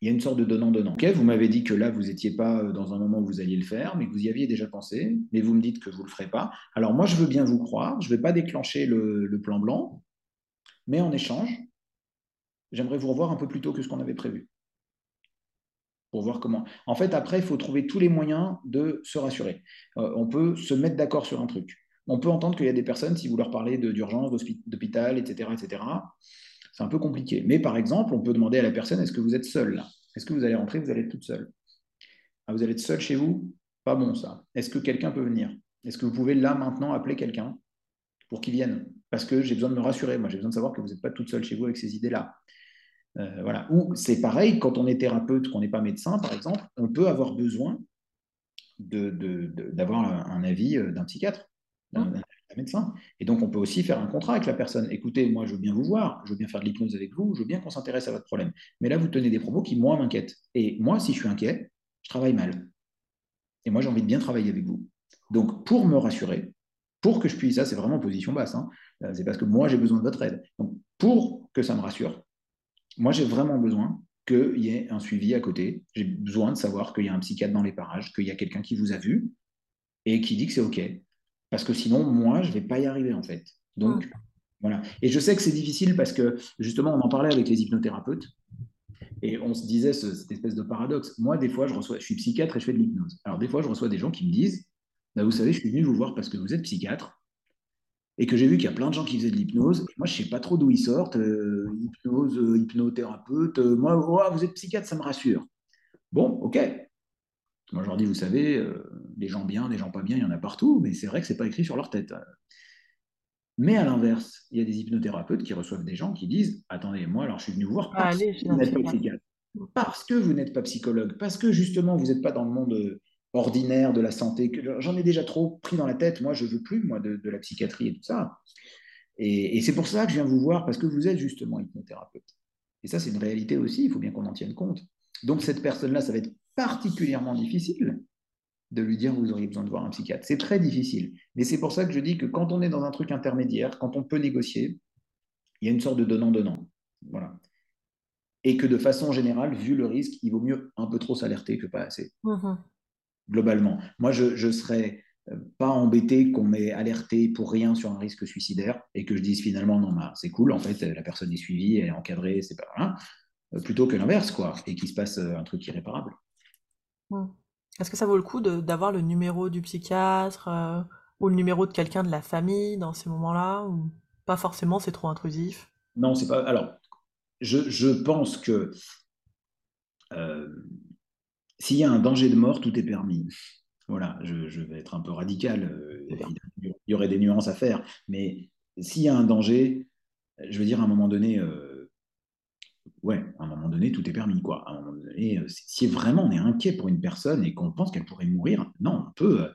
A: il y a une sorte de donnant-donnant. Ok, vous m'avez dit que là, vous n'étiez pas euh, dans un moment où vous alliez le faire, mais que vous y aviez déjà pensé, mais vous me dites que vous ne le ferez pas. Alors moi, je veux bien vous croire, je ne vais pas déclencher le, plan blanc, mais en échange, j'aimerais vous revoir un peu plus tôt que ce qu'on avait prévu. Pour voir comment. En fait, après, il faut trouver tous les moyens de se rassurer. Euh, on peut se mettre d'accord sur un truc. on peut entendre qu'il y a des personnes, si vous leur parlez d'urgence, d'hôpital, etc., etc., c'est un peu compliqué. Mais par exemple, on peut demander à la personne, est-ce que vous êtes seule là? Est-ce que vous allez rentrer, vous allez être toute seule? Ah, Vous allez être seule chez vous? Pas bon ça. Est-ce que quelqu'un peut venir? Est-ce que vous pouvez là maintenant appeler quelqu'un pour qu'il vienne? Parce que j'ai besoin de me rassurer. Moi, j'ai besoin de savoir que vous n'êtes pas toute seule chez vous avec ces idées-là. Euh, voilà. Ou c'est pareil, quand on est thérapeute, qu'on n'est pas médecin, par exemple, on peut avoir besoin d'avoir un avis euh, d'un psychiatre, d'un médecin. Et donc, on peut aussi faire un contrat avec la personne. Écoutez, moi, je veux bien vous voir, je veux bien faire de l'hypnose avec vous, je veux bien qu'on s'intéresse à votre problème. Mais là, vous tenez des propos qui, moi, m'inquiètent. Et moi, si je suis inquiet, je travaille mal. Et moi, j'ai envie de bien travailler avec vous. Donc, pour me rassurer, pour que je puisse, ça, c'est vraiment position basse, hein, euh, c'est parce que moi, j'ai besoin de votre aide. Donc, pour que ça me rassure, moi, j'ai vraiment besoin qu'il y ait un suivi à côté. J'ai besoin de savoir qu'il y a un psychiatre dans les parages, qu'il y a quelqu'un qui vous a vu et qui dit que c'est OK. Parce que sinon, moi, je ne vais pas y arriver, en fait. Donc, voilà. Et je sais que c'est difficile parce que, justement, on en parlait avec les hypnothérapeutes. Et on se disait cette espèce de paradoxe. Moi, des fois, je, reçois, je suis psychiatre et je fais de l'hypnose. Alors, des fois, je reçois des gens qui me disent bah, Vous savez, je suis venu vous voir parce que vous êtes psychiatre et que j'ai vu qu'il y a plein de gens qui faisaient de l'hypnose. Moi, je ne sais pas trop d'où ils sortent. Euh, hypnose, euh, hypnothérapeute. Euh, moi, oh, vous êtes psychiatre, ça me rassure. Bon, ok. Moi, je leur dis, vous savez, des gens bien, des gens pas bien, il y en a partout, mais c'est vrai que ce n'est pas écrit sur leur tête. Mais à l'inverse, il y a des hypnothérapeutes qui reçoivent des gens qui disent, attendez, moi, alors je suis venu vous voir parce que vous n'êtes pas psychiatre. Parce que vous n'êtes pas psychologue, parce que justement, vous n'êtes pas dans le monde ordinaire de la santé. J'en ai déjà trop pris dans la tête. Moi, je veux plus, moi, de, la psychiatrie et tout ça. Et, c'est pour ça que je viens vous voir, parce que vous êtes justement hypnothérapeute. Et ça, c'est une réalité aussi, il faut bien qu'on en tienne compte. Donc, cette personne-là, ça va être particulièrement difficile de lui dire vous auriez besoin de voir un psychiatre. C'est très difficile. Mais c'est pour ça que je dis que quand on est dans un truc intermédiaire, quand on peut négocier, il y a une sorte de donnant-donnant. Voilà. Et que de façon générale, vu le risque, il vaut mieux un peu trop s'alerter que pas assez. Mmh globalement. Moi, je ne serais euh, pas embêté qu'on m'ait alerté pour rien sur un risque suicidaire et que je dise finalement non, bah, c'est cool, en fait, la personne est suivie, elle est encadrée, c'est pas rien, euh, plutôt que l'inverse, quoi, et qu'il se passe euh, un truc irréparable.
B: Mmh. Est-ce que ça vaut le coup d'avoir le numéro du psychiatre ou le numéro de quelqu'un de la famille dans ces moments-là ou pas forcément, c'est trop intrusif?
A: Non, c'est pas. Alors, je, je pense que s'il y a un danger de mort, tout est permis. Voilà, je, vais être un peu radical. Euh, il y aurait des nuances à faire. Mais s'il y a un danger, je veux dire, à un moment donné, euh, ouais, à un moment donné, tout est permis. Quoi. À un moment donné, euh, si vraiment on est inquiet pour une personne et qu'on pense qu'elle pourrait mourir, non, on peut.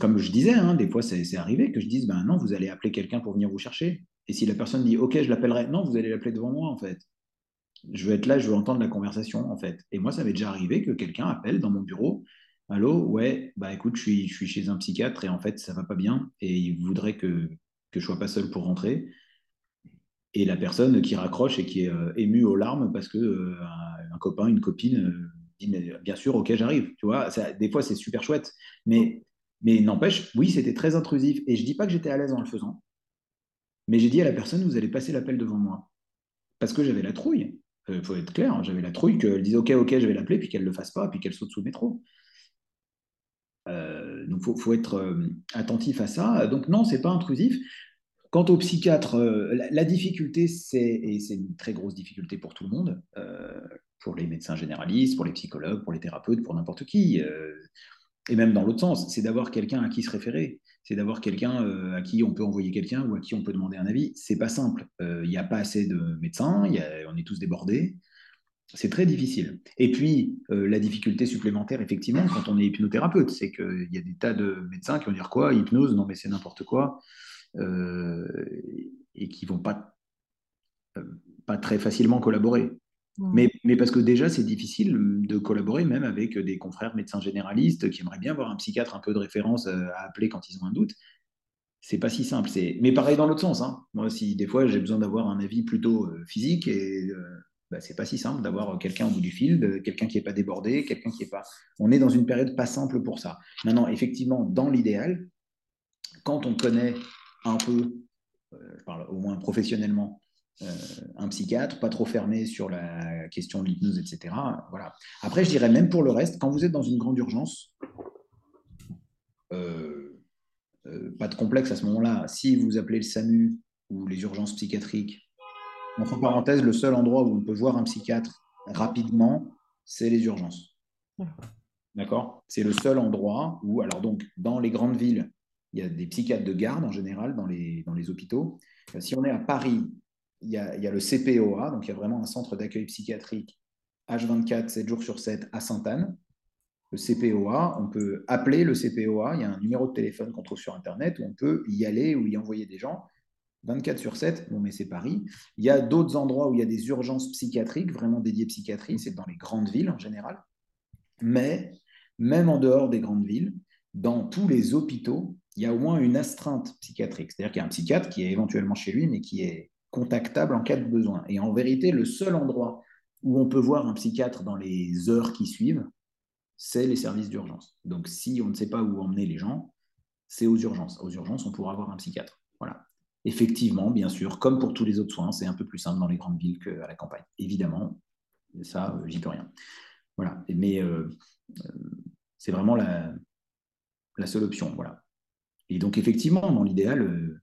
A: comme je disais, hein, des fois c'est arrivé que je dise, ben non, vous allez appeler quelqu'un pour venir vous chercher. Et si la personne dit, ok, je l'appellerai, non, vous allez l'appeler devant moi, en fait je veux être là, je veux entendre la conversation, en fait. Et moi, ça m'est déjà arrivé que quelqu'un appelle dans mon bureau. Allô, ouais, bah écoute, je suis, je suis chez un psychiatre et en fait, ça va pas bien et il voudrait que, que je sois pas seul pour rentrer. Et la personne qui raccroche et qui est euh, émue aux larmes parce que euh, un, copain, une copine euh, dit bien sûr, ok, j'arrive. Tu vois, ça, des fois c'est super chouette, mais mais n'empêche, oui, c'était très intrusif et je dis pas que j'étais à l'aise en le faisant, mais j'ai dit à la personne vous allez passer l'appel devant moi parce que j'avais la trouille. Il faut être clair, hein, j'avais la trouille qu'elle dise OK, OK, je vais l'appeler, puis qu'elle le fasse pas, puis qu'elle saute sous le métro. Donc, il faut, être attentif à ça. Donc, non, c'est pas intrusif. Quant au psychiatre, la, difficulté, c'est, et c'est une très grosse difficulté pour tout le monde, pour les médecins généralistes, pour les psychologues, pour les thérapeutes, pour n'importe qui, et même dans l'autre sens, c'est d'avoir quelqu'un à qui se référer c'est d'avoir quelqu'un euh, à qui on peut envoyer quelqu'un ou à qui on peut demander un avis. C'est pas simple. Euh, il n'y a pas assez de médecins, on est tous débordés. C'est très difficile. Et puis, euh, la difficulté supplémentaire, effectivement, quand on est hypnothérapeute, c'est qu'il y a des tas de médecins qui vont dire quoi? Hypnose, non mais c'est n'importe quoi. Et qui vont pas, pas très facilement collaborer. Mais, mais, parce que déjà, c'est difficile de collaborer même avec des confrères médecins généralistes qui aimeraient bien avoir un psychiatre un peu de référence euh, à appeler quand ils ont un doute. C'est pas si simple. Mais pareil dans l'autre sens. Hein. Moi, si des fois j'ai besoin d'avoir un avis plutôt euh, physique, et euh, bah, c'est pas si simple d'avoir quelqu'un au bout du fil, quelqu'un qui n'est pas débordé, quelqu'un qui est pas. On est dans une période pas simple pour ça. Maintenant, effectivement, dans l'idéal, quand on connaît un peu, je parle au moins professionnellement, euh, un psychiatre, pas trop fermé sur la question de l'hypnose, etc. Voilà. Après, je dirais même pour le reste, quand vous êtes dans une grande urgence, euh, euh, pas de complexe à ce moment-là. Si vous appelez le SAMU ou les urgences psychiatriques, entre parenthèses, le seul endroit où on peut voir un psychiatre rapidement, c'est les urgences. D'accord? C'est le seul endroit où, alors donc, dans les grandes villes, il y a des psychiatres de garde en général dans les, dans les hôpitaux. Euh, si on est à Paris, il y a, il y a le CPOA, donc il y a vraiment un centre d'accueil psychiatrique H24, 7 jours sur 7 à Sainte-Anne. Le CPOA, on peut appeler le CPOA, il y a un numéro de téléphone qu'on trouve sur Internet où on peut y aller ou y envoyer des gens. 24 sur 7, bon, mais c'est Paris. Il y a d'autres endroits où il y a des urgences psychiatriques, vraiment dédiées psychiatrie, c'est dans les grandes villes en général. Mais même en dehors des grandes villes, dans tous les hôpitaux, il y a au moins une astreinte psychiatrique. C'est-à-dire qu'il y a un psychiatre qui est éventuellement chez lui, mais qui est contactable en cas de besoin. Et en vérité, le seul endroit où on peut voir un psychiatre dans les heures qui suivent, c'est les services d'urgence. Donc si on ne sait pas où emmener les gens, c'est aux urgences. Aux urgences, on pourra avoir un psychiatre. Voilà. Effectivement, bien sûr, comme pour tous les autres soins, c'est un peu plus simple dans les grandes villes qu'à la campagne. Évidemment, ça, euh, j'y peux rien. Voilà. Mais euh, euh, c'est vraiment la, la seule option. Voilà. Et donc, effectivement, dans l'idéal. Euh,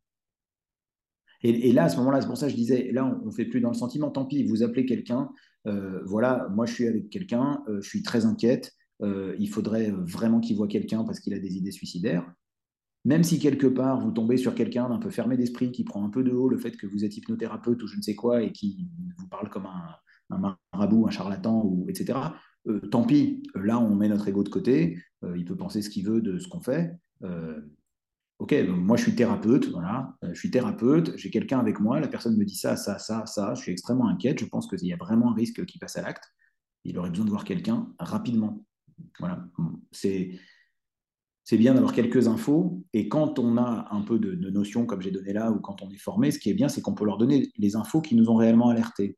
A: et, là, à ce moment-là, c'est pour ça que je disais, là, on ne fait plus dans le sentiment, tant pis, vous appelez quelqu'un, euh, voilà, moi je suis avec quelqu'un, euh, je suis très inquiète, il faudrait vraiment qu'il voit quelqu'un parce qu'il a des idées suicidaires. Même si quelque part vous tombez sur quelqu'un d'un peu fermé d'esprit, qui prend un peu de haut le fait que vous êtes hypnothérapeute ou je ne sais quoi, et qui vous parle comme un, un marabout, un charlatan, etc., tant pis, là on met notre ego de côté, il peut penser ce qu'il veut de ce qu'on fait. Ok, moi je suis thérapeute, voilà, euh, je suis thérapeute, j'ai quelqu'un avec moi, la personne me dit ça, ça, ça, ça, je suis extrêmement inquiète, je pense qu'il y a vraiment un risque qui passe à l'acte. Il aurait besoin de voir quelqu'un rapidement. Voilà, c'est c'est bien d'avoir quelques infos. Et quand on a un peu de, notions, comme j'ai donné là, ou quand on est formé, ce qui est bien, c'est qu'on peut leur donner les infos qui nous ont réellement alertés.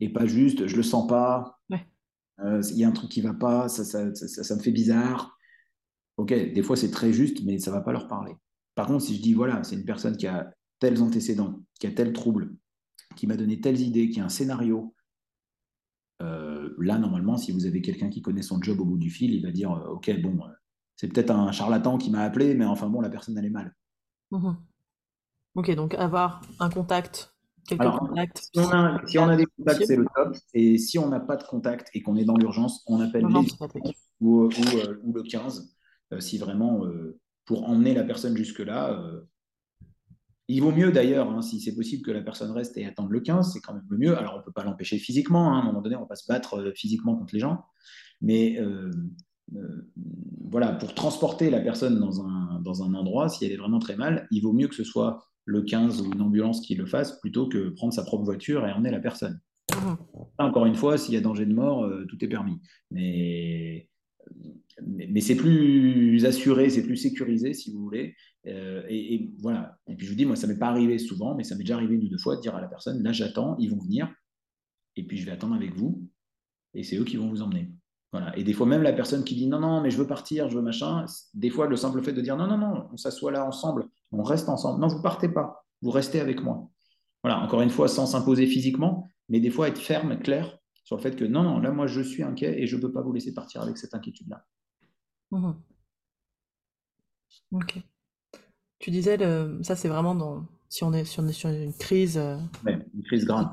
A: Et pas juste, je le sens pas, euh, il y a un truc qui va pas, ça, ça, ça me fait bizarre. Ok, des fois c'est très juste, mais ça ne va pas leur parler. Par contre, si je dis, voilà, c'est une personne qui a tels antécédents, qui a tel trouble, qui m'a donné telles idées, qui a un scénario, euh, là, normalement, si vous avez quelqu'un qui connaît son job au bout du fil, il va dire, euh, ok, bon, euh, c'est peut-être un charlatan qui m'a appelé, mais enfin bon, la personne, est mal.
B: Mhm. Ok, donc avoir un contact, quelques contacts.
A: Si on, a, des contacts, c'est le top. Et si on n'a pas de contact et qu'on est dans l'urgence, on appelle les ou, ou, le 15 euh, si vraiment, euh, pour emmener la personne jusque-là, euh, il vaut mieux d'ailleurs, hein, si c'est possible que la personne reste et attende le 15, c'est quand même le mieux. Alors on ne peut pas l'empêcher physiquement, hein, à un moment donné, on ne va pas se battre physiquement contre les gens, mais voilà, pour transporter la personne dans un, dans un endroit, si elle est vraiment très mal, il vaut mieux que ce soit le 15 ou une ambulance qui le fasse plutôt que prendre sa propre voiture et emmener la personne. Mmh. Encore une fois, s'il y a danger de mort, tout est permis. Mais mais, c'est plus assuré, c'est plus sécurisé, si vous voulez. Euh, et, voilà. Et puis je vous dis, moi, ça m'est pas arrivé souvent, mais ça m'est déjà arrivé une ou deux fois de dire à la personne, là, j'attends, ils vont venir, et puis je vais attendre avec vous, et c'est eux qui vont vous emmener. Voilà. Et des fois, même la personne qui dit non, non, mais je veux partir, je veux machin, des fois, le simple fait de dire non, non, non, on s'assoit là ensemble, on reste ensemble. Non, vous partez pas, vous restez avec moi. Voilà, encore une fois, sans s'imposer physiquement, mais des fois être ferme, clair sur le fait que non, non, là, moi, je suis inquiet et je ne peux pas vous laisser partir avec cette inquiétude-là.
B: Mhm. Ok. Tu disais, ça c'est vraiment dans, si on est, sur une crise, euh,
A: une crise grave.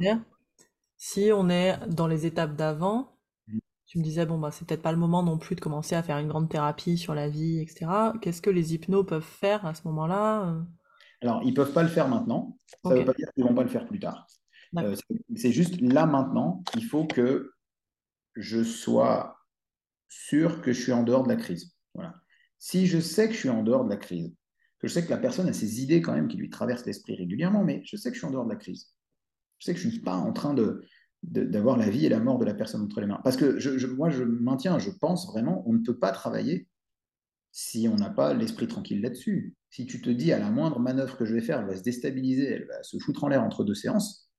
B: Si on est dans les étapes d'avant, mm. tu me disais, bon, bah, c'est peut-être pas le moment non plus de commencer à faire une grande thérapie sur la vie, etc. Qu'est-ce que les hypnos peuvent faire à ce moment-là?
A: Alors, ils peuvent pas le faire maintenant. Ça ne veut pas dire qu'ils vont pas le faire plus tard. Euh, c'est juste là maintenant, il faut que je sois sûr que je suis en dehors de la crise. Voilà. Si je sais que je suis en dehors de la crise, que je sais que la personne a ses idées quand même qui lui traversent l'esprit régulièrement, mais je sais que je suis en dehors de la crise. Je sais que je ne suis pas en train de, d'avoir la vie et la mort de la personne entre les mains. Parce que je, moi, je maintiens, je pense vraiment, on ne peut pas travailler si on n'a pas l'esprit tranquille là-dessus. Si tu te dis à la moindre manœuvre que je vais faire, elle va se déstabiliser, elle va se foutre en l'air entre deux séances,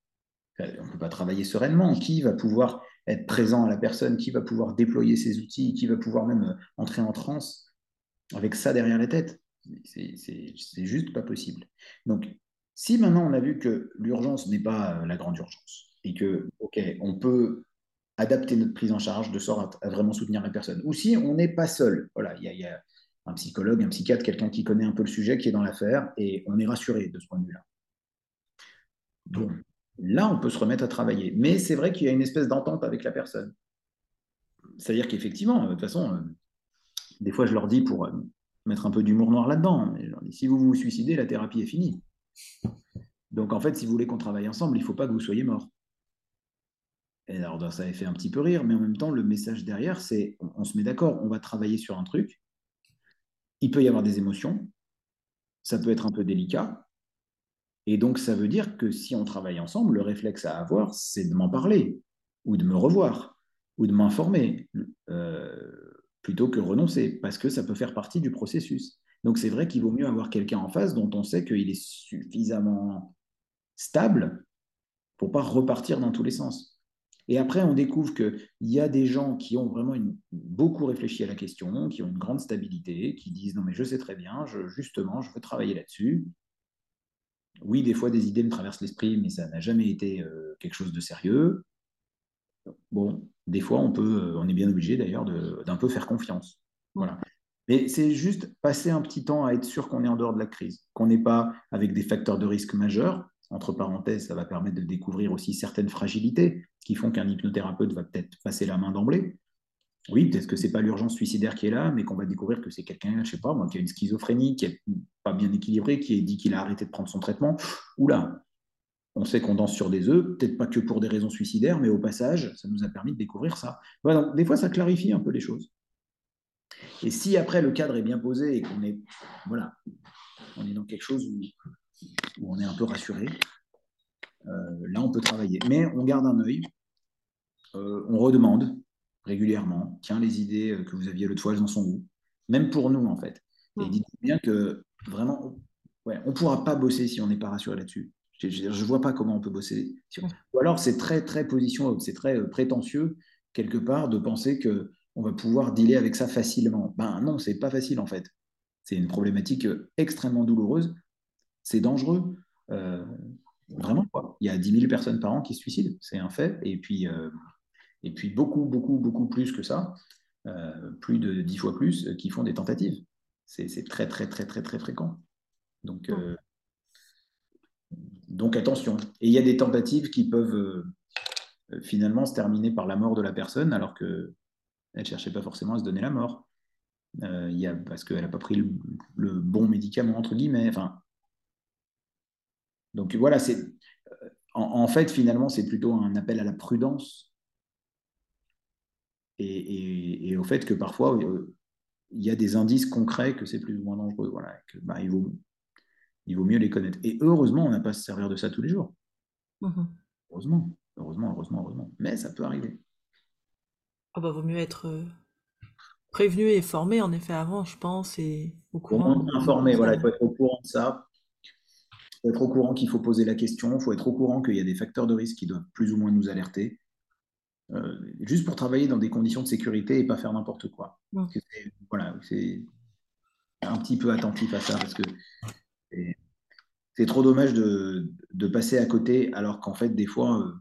A: on ne peut pas travailler sereinement. Qui va pouvoir être présent à la personne, qui va pouvoir déployer ses outils, qui va pouvoir même euh, entrer en transe avec ça derrière la tête? C'est juste pas possible. Donc, si maintenant on a vu que l'urgence n'est pas euh, la grande urgence et que, OK, on peut adapter notre prise en charge de sorte à, vraiment soutenir la personne, ou si on n'est pas seul, voilà, il y a, un psychologue, un psychiatre, quelqu'un qui connaît un peu le sujet, qui est dans l'affaire, et on est rassuré de ce point de vue-là. Bon, là, on peut se remettre à travailler. Mais c'est vrai qu'il y a une espèce d'entente avec la personne. C'est-à-dire qu'effectivement, de toute façon, euh, des fois, je leur dis pour euh, mettre un peu d'humour noir là-dedans, si vous vous suicidez, la thérapie est finie. Donc, en fait, si vous voulez qu'on travaille ensemble, il ne faut pas que vous soyez mort. Et alors, ça avait fait un petit peu rire, mais en même temps, le message derrière, c'est on se met d'accord, on va travailler sur un truc, il peut y avoir des émotions, ça peut être un peu délicat. Et donc, ça veut dire que si on travaille ensemble, le réflexe à avoir, c'est de m'en parler, ou de me revoir, ou de m'informer, euh, plutôt que renoncer, parce que ça peut faire partie du processus. Donc, c'est vrai qu'il vaut mieux avoir quelqu'un en face dont on sait qu'il est suffisamment stable pour pas repartir dans tous les sens. Et après, on découvre qu'il y a des gens qui ont vraiment beaucoup réfléchi à la question, qui ont une grande stabilité, qui disent non mais je sais très bien, justement, je veux travailler là-dessus. Oui, des fois, des idées me traversent l'esprit, mais ça n'a jamais été euh, quelque chose de sérieux. Bon, des fois, on peut, euh, on est bien obligé d'ailleurs d'un peu faire confiance. Voilà. Mais c'est juste passer un petit temps à être sûr qu'on est en dehors de la crise, qu'on n'est pas avec des facteurs de risque majeurs, entre parenthèses, ça va permettre de découvrir aussi certaines fragilités qui font qu'un hypnothérapeute va peut-être passer la main d'emblée. Oui, peut-être que ce n'est pas l'urgence suicidaire qui est là, mais qu'on va découvrir que c'est quelqu'un, je sais pas, moi, qui a une schizophrénie, qui n'est pas bien équilibré, qui dit qu'il a arrêté de prendre son traitement. Oula, on sait qu'on danse sur des œufs, peut-être pas que pour des raisons suicidaires, mais au passage, ça nous a permis de découvrir ça. Voilà, des fois, ça clarifie un peu les choses. Et si après le cadre est bien posé et qu'on est, voilà, on est dans quelque chose où où on est un peu rassuré. Euh, là, on peut travailler. Mais on garde un œil, euh, on redemande régulièrement, tiens, les idées euh, que vous aviez l'autre fois, elles en sont où? Même pour nous, en fait. Et dites bien que vraiment, ouais, on ne pourra pas bosser si on n'est pas rassuré là-dessus. Je ne vois pas comment on peut bosser. Ou alors, c'est très, très position, c'est très prétentieux, quelque part, de penser que on va pouvoir dealer avec ça facilement. Ben non, c'est pas facile, en fait. C'est une problématique extrêmement douloureuse c'est dangereux. Euh, vraiment, quoi. Il y a 10 000 personnes par an qui se suicident, c'est un fait. Et puis, euh, et puis beaucoup, beaucoup, beaucoup plus que ça, euh, plus de 10 fois plus, qui font des tentatives. C'est très, très, très, très, très fréquent. Donc, donc attention. Et il y a des tentatives qui peuvent finalement se terminer par la mort de la personne, alors qu'elle ne cherchait pas forcément à se donner la mort. y a, parce qu'elle n'a pas pris le, bon médicament, entre guillemets. Enfin, donc voilà, c'est euh, en, fait finalement c'est plutôt un appel à la prudence et, au fait que parfois euh, il y a des indices concrets que c'est plus ou moins dangereux. Voilà, que, bah, il, vaut, il vaut mieux les connaître. Et heureusement, on n'a pas à se servir de ça tous les jours. Mmh heureusement, heureusement, heureusement, heureusement. Mais ça peut arriver.
B: Oh bah, vaut mieux être euh, prévenu et formé en effet avant, je pense, et au courant.
A: Informé, voilà, il faut être au courant de ça faut être au courant qu'il faut poser la question, il faut être au courant qu'il y a des facteurs de risque qui doivent plus ou moins nous alerter, euh, juste pour travailler dans des conditions de sécurité et pas faire n'importe quoi. voilà, c'est un petit peu attentif à ça parce que c'est trop dommage de, passer à côté alors qu'en fait, des fois, euh,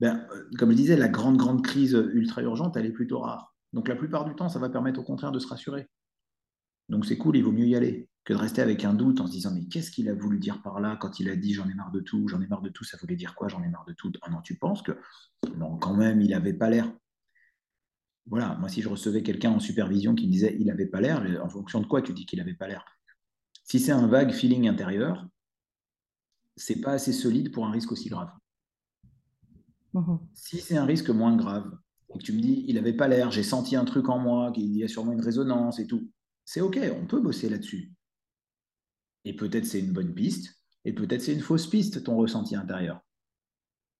A: ben, euh, comme je disais, la grande, grande crise ultra urgente, elle est plutôt rare. Donc la plupart du temps, ça va permettre au contraire de se rassurer. Donc c'est cool, il vaut mieux y aller que de rester avec un doute en se disant mais qu'est-ce qu'il a voulu dire par là quand il a dit j'en ai marre de tout, j'en ai marre de tout, ça voulait dire quoi, j'en ai marre de tout? Ah non, tu penses que non, quand même, il n'avait pas l'air. Voilà, moi si je recevais quelqu'un en supervision qui me disait il n'avait pas l'air, en fonction de quoi tu dis qu'il n'avait pas l'air? Si c'est un vague feeling intérieur, c'est pas assez solide pour un risque aussi grave. Mmh si c'est un risque moins grave, et que tu me dis il n'avait pas l'air, j'ai senti un truc en moi, qu'il y a sûrement une résonance et tout, c'est OK, on peut bosser là-dessus. Et peut-être c'est une bonne piste, et peut-être c'est une fausse piste, ton ressenti intérieur.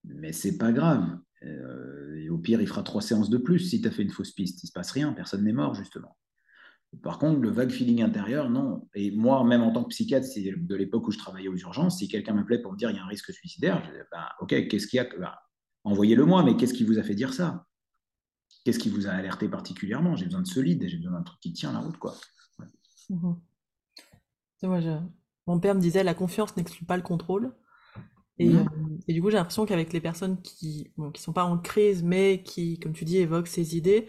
A: Mais c'est pas grave. Euh, au pire, il fera trois séances de plus si tu as fait une fausse piste. Il se passe rien, personne n'est mort, justement. Par contre, le vague feeling intérieur, non. Et moi, même en tant que psychiatre, c'est de l'époque où je travaillais aux urgences, si quelqu'un m'appelait pour me dire il y a un risque suicidaire, je disais, bah, ok, qu'est-ce qu'il y a bah, Envoyez-le moi, mais qu'est-ce qui vous a fait dire ça? Qu'est-ce qui vous a alerté particulièrement? J'ai besoin de solide, j'ai besoin d'un truc qui tient la route, quoi.
B: Mmh mon père me disait la confiance n'exclut pas le contrôle. Et, mmh. euh, du coup, j'ai l'impression qu'avec les personnes qui ne sont pas en crise, mais qui, comme tu dis, évoquent ces idées,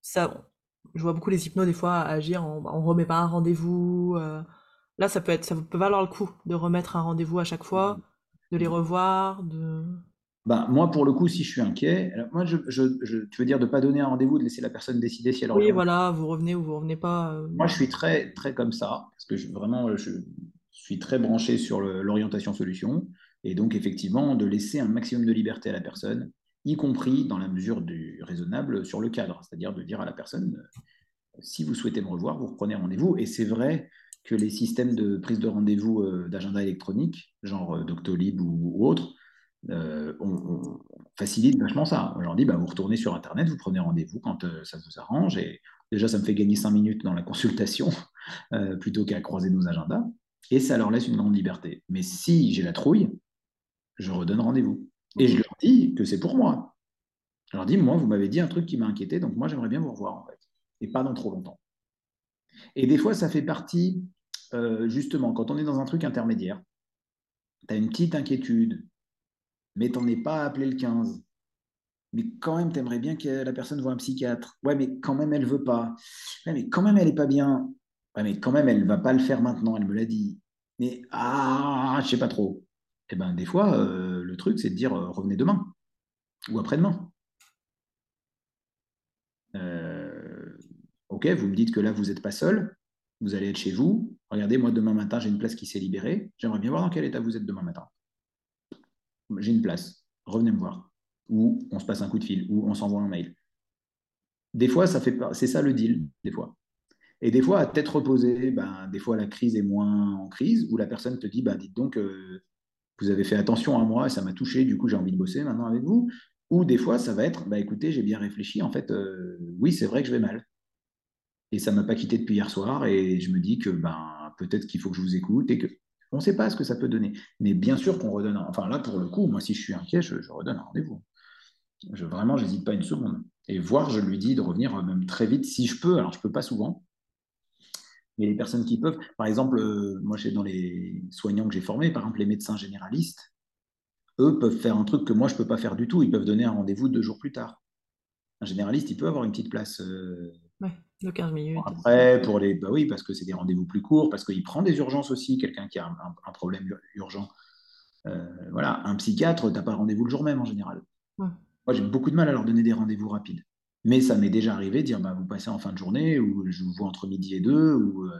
B: ça, je vois beaucoup les hypnos des fois agir, on, on remet pas un rendez-vous. euh, Là, ça peut être, ça peut valoir le coup de remettre un rendez-vous à chaque fois, de les revoir, de.
A: Bah, moi, pour le coup, si je suis inquiet, alors, moi, je, je- je- tu veux dire de ne pas donner un rendez-vous, de laisser la personne décider si elle
B: Oui, voilà, vous revenez ou vous revenez pas. euh,
A: Moi, je suis très, très comme ça, parce que je, vraiment, je suis très branché sur l'orientation solution, et donc, effectivement, de laisser un maximum de liberté à la personne, y compris dans la mesure du raisonnable sur le cadre, c'est-à-dire de dire à la personne, euh, si vous souhaitez me revoir, vous reprenez rendez-vous, et c'est vrai que les systèmes de prise de rendez-vous euh, d'agenda électronique, genre euh, Doctolib ou, ou autre, euh, on, on facilite vachement ça. On leur dit, bah, vous retournez sur Internet, vous prenez rendez-vous quand euh, ça vous arrange. Et déjà, ça me fait gagner cinq minutes dans la consultation euh, plutôt qu'à croiser nos agendas. Et ça leur laisse une grande liberté. Mais si j'ai la trouille, je redonne rendez-vous. Et je leur dis que c'est pour moi. Je leur dis, moi, vous m'avez dit un truc qui m'a inquiété, donc moi, j'aimerais bien vous revoir, en fait. Et pas dans trop longtemps. Et des fois, ça fait partie, justement, quand on est dans un truc intermédiaire, tu as une petite inquiétude, mais t'en es pas à appeler le 15. Mais quand même, t'aimerais bien que la personne voit un psychiatre. Ouais, mais quand même, elle veut pas. Ouais, mais quand même, elle est pas bien. Ouais, mais quand même, elle va pas le faire maintenant, elle me l'a dit. Mais ah, je sais pas trop. Et ben, des fois, euh, le truc, c'est de dire euh, revenez demain ou après-demain. Euh, ok, vous me dites que là, vous n'êtes pas seul. Vous allez être chez vous. Regardez, moi, demain matin, j'ai une place qui s'est libérée. J'aimerais bien voir dans quel état vous êtes demain matin. J'ai une place. Revenez me voir. Ou on se passe un coup de fil, ou on s'envoie un mail. Des fois, ça fait c'est ça le deal, des fois. Et des fois, à tête reposée, ben, des fois, la crise est moins en crise, où la personne te dit, bah, dites donc, euh, vous avez fait attention à moi, ça m'a touché, du coup, j'ai envie de bosser maintenant avec vous. Ou des fois, ça va être, bah, écoutez, j'ai bien réfléchi, en fait, euh, oui, c'est vrai que je vais mal. Et ça ne m'a pas quitté depuis hier soir, et je me dis que ben, peut-être qu'il faut que je vous écoute, et que on ne sait pas ce que ça peut donner. Mais bien sûr qu'on redonne, enfin là, pour le coup, moi, si je suis inquiet, je, je redonne un rendez-vous. Je, vraiment, j'hésite pas une seconde. Et voir, je lui dis de revenir même très vite, si je peux. Alors, je peux pas souvent, mais les personnes qui peuvent, par exemple, euh, moi, dans les soignants que j'ai formés, par exemple, les médecins généralistes, eux peuvent faire un truc que moi, je peux pas faire du tout. Ils peuvent donner un rendez-vous deux jours plus tard. Un généraliste, il peut avoir une petite place. Euh,
B: ouais, de 15 minutes.
A: Après, pour les, bah oui, parce que c'est des rendez-vous plus courts, parce qu'il prend des urgences aussi, quelqu'un qui a un, un problème urgent. Euh, voilà, un psychiatre, tu n'as pas rendez-vous le jour même en général.
B: Ouais.
A: Moi, j'ai beaucoup de mal à leur donner des rendez-vous rapides. Mais ça m'est déjà arrivé de dire, bah, vous passez en fin de journée, ou je vous vois entre midi et deux, ou... Euh...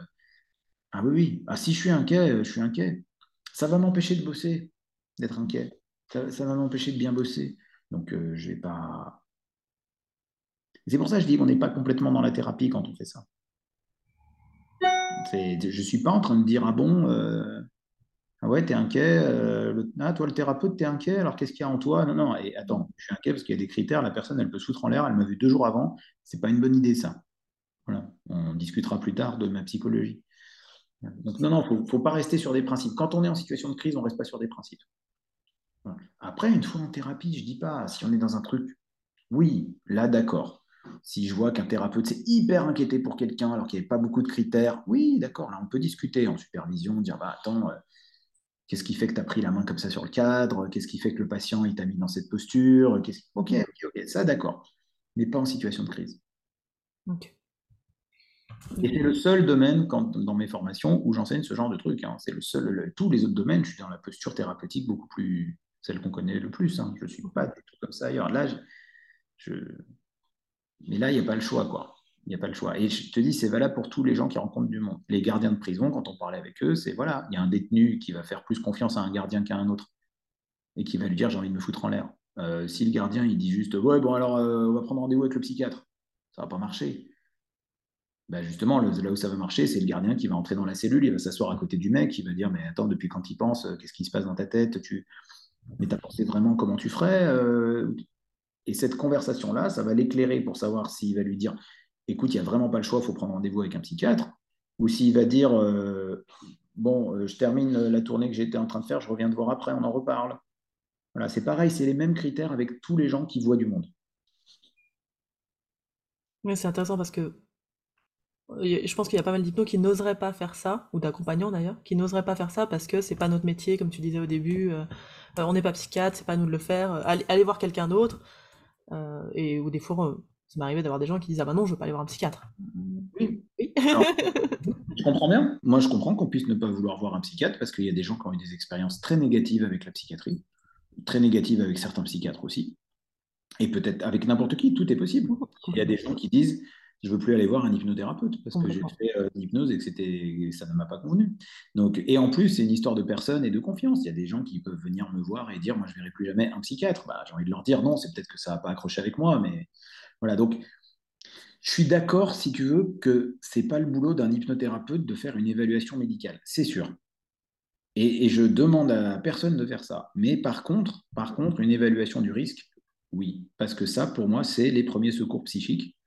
A: Ah oui, oui. Ah, si je suis inquiet, je suis inquiet. Ça va m'empêcher de bosser, d'être inquiet. Ça, ça va m'empêcher de bien bosser. Donc, euh, je vais pas... C'est pour ça que je dis qu'on n'est pas complètement dans la thérapie quand on fait ça. Je ne suis pas en train de dire, ah bon, euh... ah ouais, t'es inquiet, euh, ah, toi le thérapeute, t'es inquiet, alors qu'est-ce qu'il y a en toi? Non, non, et attends, je suis inquiet parce qu'il y a des critères, la personne, elle peut se foutre en l'air, elle m'a vu deux jours avant, c'est pas une bonne idée ça. Voilà, on discutera plus tard de ma psychologie. Donc non, non, il ne faut, pas rester sur des principes. Quand on est en situation de crise, on ne reste pas sur des principes. Après, une fois en thérapie, je ne dis pas, si on est dans un truc, oui, là d'accord. Si je vois qu'un thérapeute s'est hyper inquiété pour quelqu'un alors qu'il n'y avait pas beaucoup de critères, oui, d'accord, là on peut discuter en supervision, dire bah attends, euh, qu'est-ce qui fait que tu as pris la main comme ça sur le cadre? Qu'est-ce qui fait que le patient il t'a mis dans cette posture? Ok, ok, ok, ça d'accord, mais pas en situation de crise.
B: Okay.
A: Et c'est le seul domaine quand, dans mes formations où j'enseigne ce genre de truc. Hein. C'est le seul. Le, tous les autres domaines, je suis dans la posture thérapeutique beaucoup plus celle qu'on connaît le plus. Hein. Je ne suis pas du tout comme ça ailleurs. Là, je, je... mais là, il n'y a pas le choix, quoi. Il n'y a pas le choix. Et je te dis, c'est valable pour tous les gens qui rencontrent du monde. Les gardiens de prison, quand on parlait avec eux, c'est voilà, il y a un détenu qui va faire plus confiance à un gardien qu'à un autre et qui va lui dire j'ai envie de me foutre en l'air. Euh, si le gardien il dit juste ouais bon alors euh, on va prendre rendez-vous avec le psychiatre, ça va pas marcher. Ben justement, là où ça va marcher, c'est le gardien qui va entrer dans la cellule, il va s'asseoir à côté du mec, il va dire Mais attends, depuis quand il pense Qu'est-ce qui se passe dans ta tête tu... Mais tu as pensé vraiment comment tu ferais euh... Et cette conversation-là, ça va l'éclairer pour savoir s'il va lui dire Écoute, il n'y a vraiment pas le choix, il faut prendre rendez-vous avec un psychiatre. Ou s'il va dire euh... Bon, euh, je termine la tournée que j'étais en train de faire, je reviens te voir après, on en reparle. Voilà, c'est pareil, c'est les mêmes critères avec tous les gens qui voient du monde.
B: C'est intéressant parce que je pense qu'il y a pas mal d'hypnos qui n'oseraient pas faire ça, ou d'accompagnants d'ailleurs, qui n'oseraient pas faire ça parce que c'est pas notre métier, comme tu disais au début. Euh, on n'est pas psychiatre, c'est pas à nous de le faire. Allez voir quelqu'un d'autre. Euh, et ou des fois, Ça m'est arrivé d'avoir des gens qui disent Ah bah non, je veux pas aller voir un psychiatre.
A: Oui. je comprends bien. Moi, je comprends qu'on puisse ne pas vouloir voir un psychiatre parce qu'il y a des gens qui ont eu des expériences très négatives avec la psychiatrie, très négatives avec certains psychiatres aussi. Et peut-être avec n'importe qui, tout est possible. Il y a des gens qui disent je veux plus aller voir un hypnothérapeute parce que j'ai fait euh, l'hypnose et que c'était, ça ne m'a pas convenu. Donc, et en plus, c'est une histoire de personne et de confiance. Il y a des gens qui peuvent venir me voir et dire, moi, je verrai plus jamais un psychiatre. Bah, j'ai envie de leur dire, non, c'est peut-être que ça n'a pas accroché avec moi, mais voilà. Donc, je suis d'accord, si tu veux, que c'est pas le boulot d'un hypnothérapeute de faire une évaluation médicale, c'est sûr. Et, et, je demande à personne de faire ça. Mais par contre, par contre, une évaluation du risque, oui, parce que ça, pour moi, c'est les premiers secours psychiques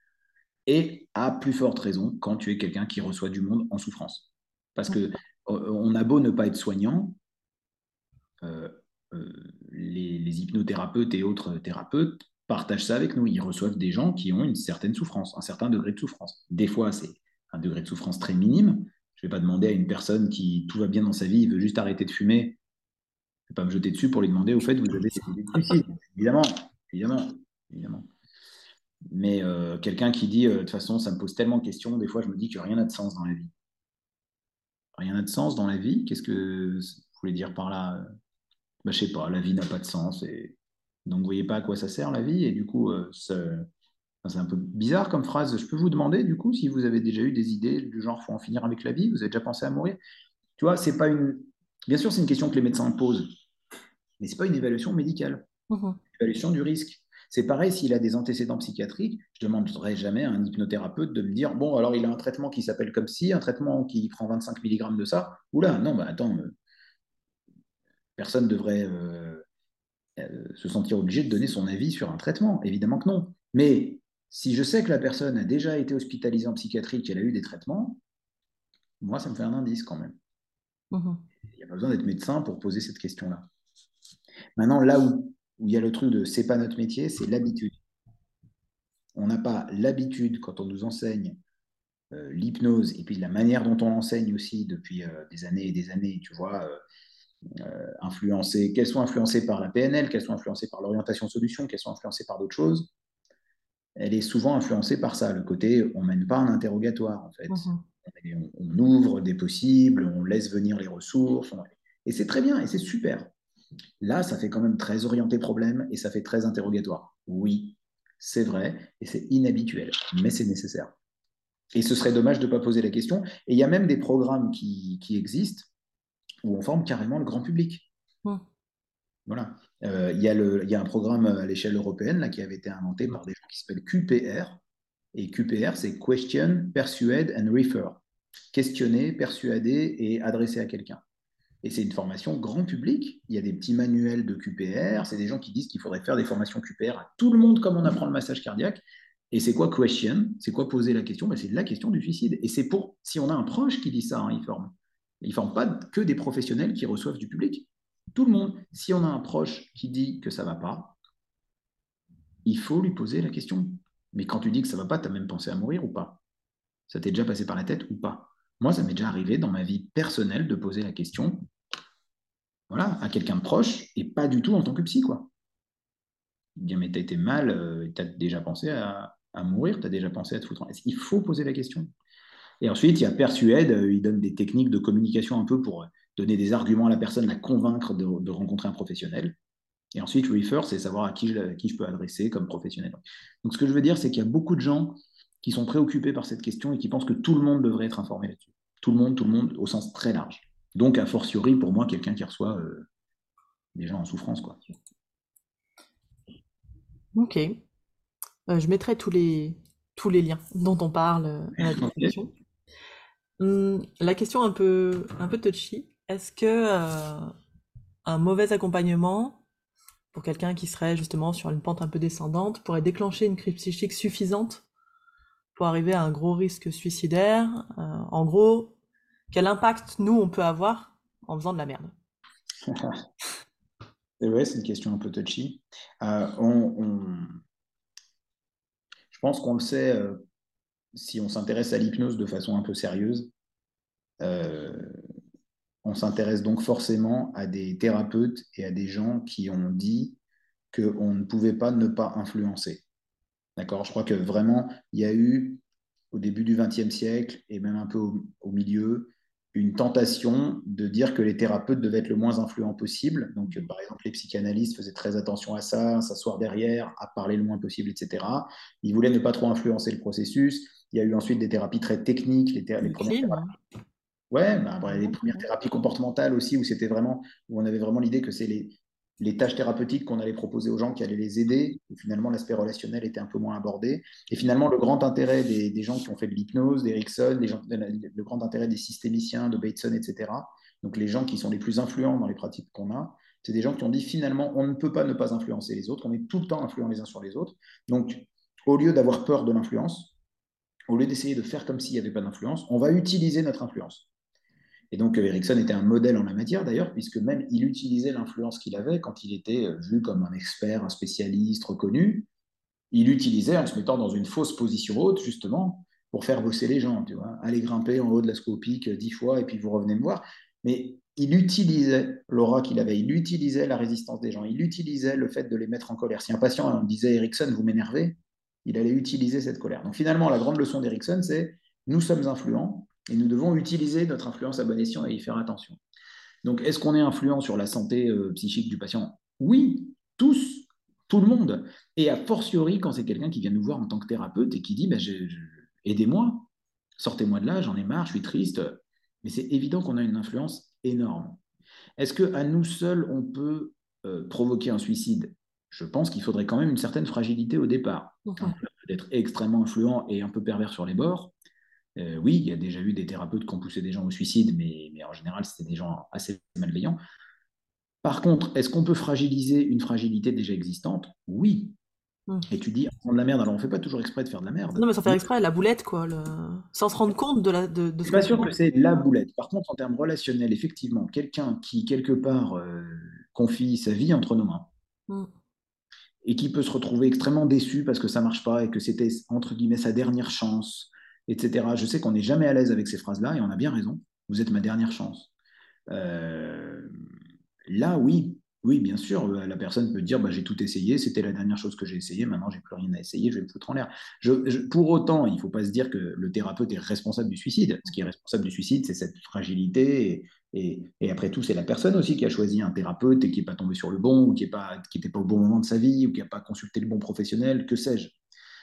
A: et à plus forte raison quand tu es quelqu'un qui reçoit du monde en souffrance. Parce que euh, on a beau ne pas être soignant, euh, euh, les, hypnothérapeutes et autres thérapeutes partagent ça avec nous. Ils reçoivent des gens qui ont une certaine souffrance, un certain degré de souffrance. Des fois, c'est un degré de souffrance très minime. Je ne vais pas demander à une personne qui tout va bien dans sa vie, il veut juste arrêter de fumer. Je ne vais pas me jeter dessus pour lui demander au fait, vous avez des idées de suicide. Évidemment, évidemment, évidemment. Mais euh, quelqu'un qui dit, euh, de toute façon, ça me pose tellement de questions, des fois, je me dis que rien n'a de sens dans la vie. Rien n'a de sens dans la vie? Qu'est-ce que vous voulez dire par là? Bah, Je sais pas, la vie n'a pas de sens. Et... Donc, vous voyez pas à quoi ça sert, la vie? Et du coup, euh, c'est un peu bizarre comme phrase. Je peux vous demander, du coup, si vous avez déjà eu des idées du genre, faut en finir avec la vie Vous avez déjà pensé à mourir? Tu vois, c'est pas une... Bien sûr, c'est une question que les médecins posent, mais c'est pas une évaluation médicale. Mmh une évaluation du risque. C'est pareil s'il a des antécédents psychiatriques, je ne demanderai jamais à un hypnothérapeute de me dire bon, alors il a un traitement qui s'appelle comme si, un traitement qui prend 25 mg de ça. Oula, non, bah attends, euh, personne ne devrait euh, euh, se sentir obligé de donner son avis sur un traitement. Évidemment que non. Mais si je sais que la personne a déjà été hospitalisée en psychiatrie, qu'elle a eu des traitements, moi, ça me fait un indice quand même. Mmh il n'y a pas besoin d'être médecin pour poser cette question-là. Maintenant, là où où il y a le truc de c'est pas notre métier, c'est l'habitude. On n'a pas l'habitude quand on nous enseigne euh, l'hypnose et puis la manière dont on l'enseigne aussi depuis euh, des années et des années, tu vois, euh, qu'elles soient influencées par la PNL, qu'elles soient influencées par l'orientation solution, qu'elles soient influencées par d'autres choses, elle est souvent influencée par ça, le côté on mène pas un interrogatoire en fait. Mm-hmm. on, ouvre des possibles, on laisse venir les ressources, et c'est très bien et c'est super. Là, ça fait quand même très orienté problème et ça fait très interrogatoire. Oui, c'est vrai et c'est inhabituel, mais c'est nécessaire. Et ce serait dommage de ne pas poser la question. Et il y a même des programmes qui, existent où on forme carrément le grand public. Voilà. Euh, il, y a il y, a un programme à l'échelle européenne là, qui avait été inventé par des gens qui s'appellent QPR. Et QPR, c'est Question, Persuade and Refer. Questionner, persuader et adresser à quelqu'un. Et c'est une formation grand public. Il y a des petits manuels de QPR. C'est des gens qui disent qu'il faudrait faire des formations QPR à tout le monde comme on apprend le massage cardiaque. Et c'est quoi question? C'est quoi poser la question? Ben, C'est la question du suicide. Et c'est pour, si on a un proche qui dit ça, hein, il forme. Il ne forme pas que des professionnels qui reçoivent du public. Tout le monde. Si on a un proche qui dit que ça ne va pas, il faut lui poser la question. Mais quand tu dis que ça ne va pas, tu as même pensé à mourir ou pas? Ça t'est déjà passé par la tête ou pas? Moi, ça m'est déjà arrivé dans ma vie personnelle de poser la question voilà, à quelqu'un de proche et pas du tout en tant que psy. Quoi. Bien, mais tu as été mal, euh, tu as déjà pensé à, mourir, tu as déjà pensé à te foutre. Il faut poser la question? Et ensuite, il y a Persuade, euh, il donne des techniques de communication un peu pour donner des arguments à la personne, la convaincre de, rencontrer un professionnel. Et ensuite, Refer, c'est savoir à qui je peux adresser comme professionnel. Donc, ce que je veux dire, c'est qu'il y a beaucoup de gens qui sont préoccupés par cette question et qui pensent que tout le monde devrait être informé là-dessus. Tout le monde, tout le monde, au sens très large. Donc, a fortiori, pour moi, quelqu'un qui reçoit euh, des gens en souffrance. Quoi.
B: Ok. Euh, je mettrai tous les, tous les liens dont on parle euh, à la description. Hum, la question un peu, un peu touchy. Est-ce que un mauvais accompagnement pour quelqu'un qui serait justement sur une pente un peu descendante pourrait déclencher une crise psychique suffisante arriver à un gros risque suicidaire euh, En gros, quel impact nous on peut avoir en faisant de la merde?
A: C'est c'est une question un peu touchy. Euh, je pense qu'on le sait euh, si on s'intéresse à l'hypnose de façon un peu sérieuse. on s'intéresse donc forcément à des thérapeutes et à des gens qui ont dit qu'on ne pouvait pas ne pas influencer. D'accord Je crois que vraiment, il y a eu, au début du XXe siècle, et même un peu au, milieu, une tentation de dire que les thérapeutes devaient être le moins influents possible. Donc, par exemple, les psychanalystes faisaient très attention à ça, à s'asseoir derrière, à parler le moins possible, etc. Ils voulaient ne pas trop influencer le processus. Il y a eu ensuite des thérapies très techniques, les, les premières thérapies. Ouais, bah, les premières thérapies comportementales aussi, où c'était vraiment, où on avait vraiment l'idée que c'est les, les tâches thérapeutiques qu'on allait proposer aux gens qui allaient les aider. Finalement, l'aspect relationnel était un peu moins abordé. Et finalement, le grand intérêt des, gens qui ont fait de l'hypnose, d'Erickson, le grand intérêt des systémiciens, de Bateson, etc., donc les gens qui sont les plus influents dans les pratiques qu'on a, c'est des gens qui ont dit finalement, on ne peut pas ne pas influencer les autres, on est tout le temps influents les uns sur les autres. Donc, au lieu d'avoir peur de l'influence, au lieu d'essayer de faire comme s'il n'y avait pas d'influence, on va utiliser notre influence. Et donc euh, Ericsson était un modèle en la matière d'ailleurs, puisque même il utilisait l'influence qu'il avait quand il était euh, vu comme un expert, un spécialiste reconnu. Il utilisait en se mettant dans une fausse position haute, justement, pour faire bosser les gens. Tu vois, allez grimper en haut de la scopique euh, dix fois et puis vous revenez me voir. Mais il utilisait l'aura qu'il avait, il utilisait la résistance des gens, il utilisait le fait de les mettre en colère. Si un patient disait Ericsson, vous m'énervez, il allait utiliser cette colère. Donc finalement, la grande leçon d'Ericsson, c'est nous sommes influents, et nous devons utiliser notre influence à bon escient et y faire attention. Donc, est-ce qu'on est influent sur la santé euh, psychique du patient? Oui, tous, tout le monde. Et a fortiori, quand c'est quelqu'un qui vient nous voir en tant que thérapeute et qui dit bah, Aidez-moi, sortez-moi de là, j'en ai marre, je suis triste. Mais c'est évident qu'on a une influence énorme. Est-ce qu'à nous seuls, on peut euh, provoquer un suicide? Je pense qu'il faudrait quand même une certaine fragilité au départ. D'être extrêmement influent et un peu pervers sur les bords, euh, oui, il y a déjà eu des thérapeutes qui ont poussé des gens au suicide, mais, en général, c'était des gens assez malveillants. Par contre, est-ce qu'on peut fragiliser une fragilité déjà existante? Oui. Mmh. Et tu dis, on de la merde, alors on ne fait pas toujours exprès de faire de la merde.
B: Non, mais sans faire exprès, la boulette, quoi. Sans se rendre compte de la. De,
A: de pas sûr que c'est la boulette. Par contre, en termes relationnels, effectivement, quelqu'un qui, quelque part, euh, confie sa vie entre nos mains. Mmh. Et qui peut se retrouver extrêmement déçu parce que ça marche pas et que c'était, entre guillemets, sa dernière chance, etc. Je sais qu'on n'est jamais à l'aise avec ces phrases-là et on a bien raison. Vous êtes ma dernière chance. Euh, là, oui, oui, bien sûr, euh, la personne peut dire bah, j'ai tout essayé, c'était la dernière chose que j'ai essayé, maintenant j'ai plus rien à essayer, je vais me foutre en l'air. pour autant, il ne faut pas se dire que le thérapeute est responsable du suicide. Ce qui est responsable du suicide, c'est cette fragilité. Et, après tout, c'est la personne aussi qui a choisi un thérapeute et qui n'est pas tombé sur le bon, ou qui n'était pas, pas au bon moment de sa vie, ou qui n'a pas consulté le bon professionnel, que sais-je.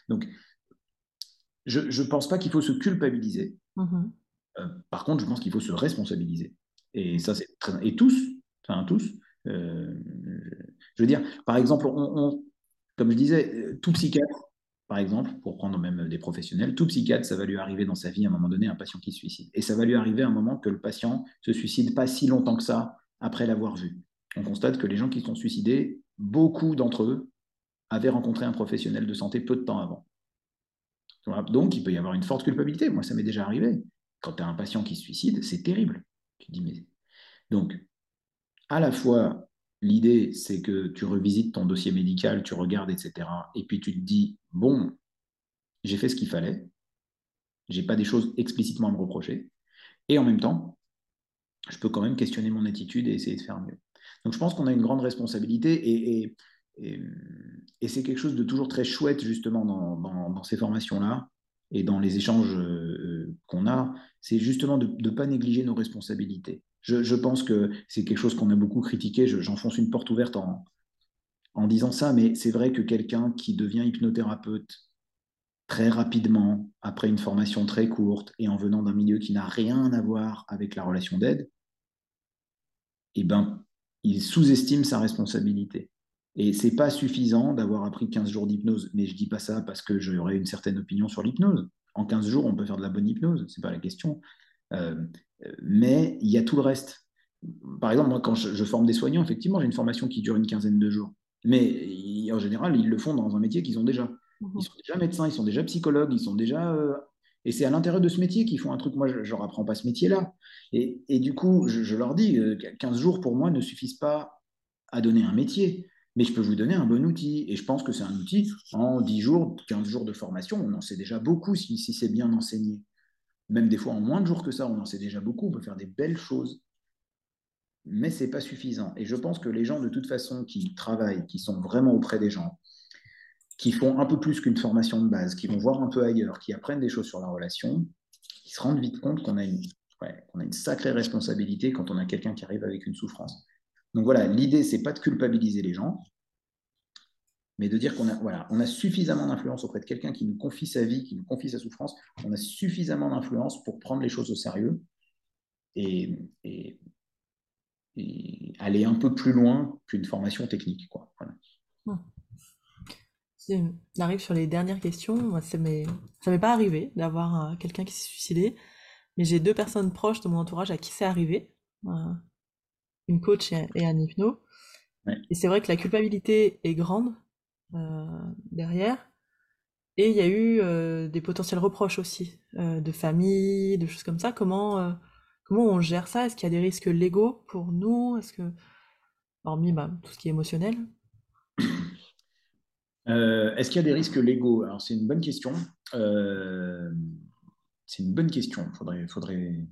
A: Donc, je ne pense pas qu'il faut se culpabiliser. Mm-hmm. Euh, par contre, je pense qu'il faut se responsabiliser. Et ça, c'est Et tous, enfin tous, euh, je veux dire, par exemple, on, comme je disais, euh, tout psychiatre, par exemple, pour prendre même des professionnels, tout psychiatre, ça va lui arriver dans sa vie à un moment donné un patient qui se suicide. Et ça va lui arriver à un moment que le patient se suicide pas si longtemps que ça après l'avoir vu. On constate que les gens qui sont suicidés, beaucoup d'entre eux avaient rencontré un professionnel de santé peu de temps avant. Donc, il peut y avoir une forte culpabilité. Moi, ça m'est déjà arrivé. Quand tu as un patient qui se suicide, c'est terrible. Tu dis, mais... Donc, à la fois, l'idée, c'est que tu revisites ton dossier médical, tu regardes, etc. Et puis tu te dis, bon, j'ai fait ce qu'il fallait. J'ai pas des choses explicitement à me reprocher. Et en même temps, je peux quand même questionner mon attitude et essayer de faire mieux. Donc, je pense qu'on a une grande responsabilité et et, c'est quelque chose de toujours très chouette, justement, dans, ces formations-là et dans les échanges euh, qu'on a, c'est justement de ne pas négliger nos responsabilités. Je, pense que c'est quelque chose qu'on a beaucoup critiqué, j'enfonce une porte ouverte en, en disant ça, mais c'est vrai que quelqu'un qui devient hypnothérapeute très rapidement, après une formation très courte et en venant d'un milieu qui n'a rien à voir avec la relation d'aide, eh ben, il sous-estime sa responsabilité. Et c'est pas suffisant d'avoir appris 15 jours d'hypnose. Mais je dis pas ça parce que j'aurais une certaine opinion sur l'hypnose. En 15 jours, on peut faire de la bonne hypnose, c'est pas la question. Euh, mais il y a tout le reste. Par exemple, moi, quand je, forme des soignants, effectivement, j'ai une formation qui dure une quinzaine de jours. Mais en général, ils le font dans un métier qu'ils ont déjà. Mhm. Ils sont déjà médecins, ils sont déjà psychologues, ils sont déjà. Euh, et c'est à l'intérieur de ce métier qu'ils font un truc. Moi, je ne leur apprends pas ce métier-là. Et, et, du coup, je, je leur dis, 15 euh, jours pour moi ne suffisent pas à donner un métier mais je peux vous donner un bon outil. Et je pense que c'est un outil, en 10 jours, 15 jours de formation, on en sait déjà beaucoup si, c'est bien enseigné. Même des fois en moins de jours que ça, on en sait déjà beaucoup, on peut faire des belles choses. Mais ce n'est pas suffisant. Et je pense que les gens, de toute façon, qui travaillent, qui sont vraiment auprès des gens, qui font un peu plus qu'une formation de base, qui vont voir un peu ailleurs, qui apprennent des choses sur la relation, ils se rendent vite compte qu'on a une, a une sacrée responsabilité quand on a quelqu'un qui arrive avec une souffrance. Donc voilà, l'idée, c'est pas de culpabiliser les gens, mais de dire qu'on a, voilà, on a suffisamment d'influence auprès de quelqu'un qui nous confie sa vie, qui nous confie sa souffrance, on a suffisamment d'influence pour prendre les choses au sérieux et, aller un peu plus loin qu'une formation technique. Quoi. Voilà.
B: On arrive sur les dernières questions. Ça m'est, ça m'est pas arrivé d'avoir euh, quelqu'un qui s'est suicidé, mais j'ai deux personnes proches de mon entourage à qui c'est arrivé, euh, une coach et, un hypno. Et c'est vrai que la culpabilité est grande euh, derrière. Et il y a eu euh, des potentiels reproches aussi, euh, de famille, de choses comme ça. Comment, comment on gère ça? Est-ce qu'il y a des risques légaux pour nous? Est-ce que, hormis bah, tout ce qui est émotionnel?
A: Est-ce qu'il y a des risques légaux? Alors c'est une bonne question. c'est une bonne question. Faudrait, faudrait,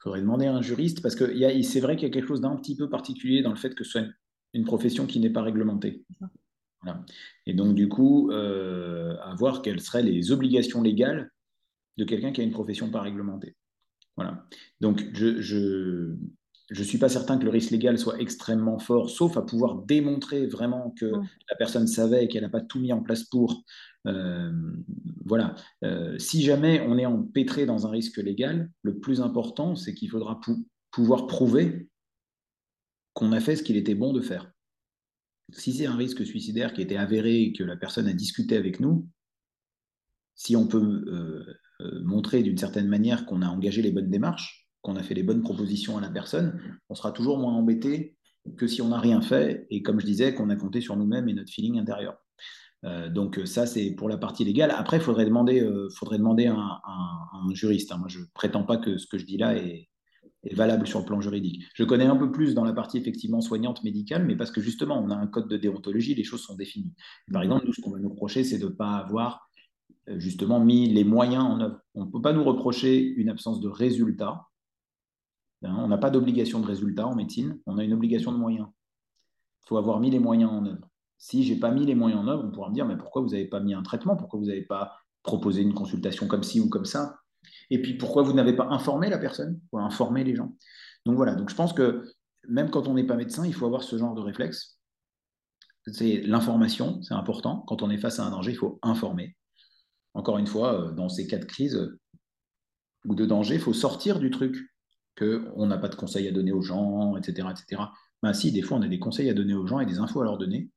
A: faudrait demander à un juriste parce que c'est vrai qu'il y a quelque chose d'un petit peu particulier dans le fait que ce soit une profession qui n'est pas réglementée. Et donc, du coup, euh, à voir quelles seraient les obligations légales de quelqu'un qui a une profession pas réglementée. Voilà. Donc, je ne suis pas certain que le risque légal soit extrêmement fort, sauf à pouvoir démontrer vraiment que la personne savait et qu'elle n'a pas tout mis en place pour. Euh, voilà. Euh, si jamais on est empêtré dans un risque légal, le plus important, c'est qu'il faudra pouvoir prouver qu'on a fait ce qu'il était bon de faire si c'est un risque suicidaire qui a été avéré et que la personne a discuté avec nous, si on peut euh, montrer d'une certaine manière qu'on a engagé les bonnes démarches, qu'on a fait les bonnes propositions à la personne, on sera toujours moins embêté que si on n'a rien fait et comme je disais, qu'on a compté sur nous-mêmes et notre feeling intérieur. Euh, donc ça, c'est pour la partie légale. Après, il faudrait demander, faudrait demander un, juriste. Hein. Je ne prétends pas que ce que je dis là est, est valable sur le plan juridique. Je connais un peu plus dans la partie effectivement soignante médicale, mais parce que justement, on a un code de déontologie, les choses sont définies. par exemple, nous, ce qu'on va nous reprocher, c'est de ne pas avoir euh, justement mis les moyens en œuvre. On ne peut pas nous reprocher une absence de résultat. Hein, on n'a pas d'obligation de résultat en médecine, on a une obligation de moyens. Il faut avoir mis les moyens en œuvre. Si je n'ai pas mis les moyens en œuvre, on pourra me dire, mais pourquoi vous n'avez pas mis un traitement? Pourquoi vous n'avez pas proposé une consultation comme ci ou comme ça? Et puis, pourquoi vous n'avez pas informé la personne Pour informer les gens? Donc voilà, donc je pense que même quand on n'est pas médecin, il faut avoir ce genre de réflexe. C'est l'information, c'est important. Quand on est face à un danger, il faut informer. Encore une fois, euh, dans ces cas de crise ou de danger, il faut sortir du truc qu'on n'a pas de conseils à donner aux gens, etc. etc. Ben si, des fois, on a des conseils à donner aux gens et des infos à leur donner.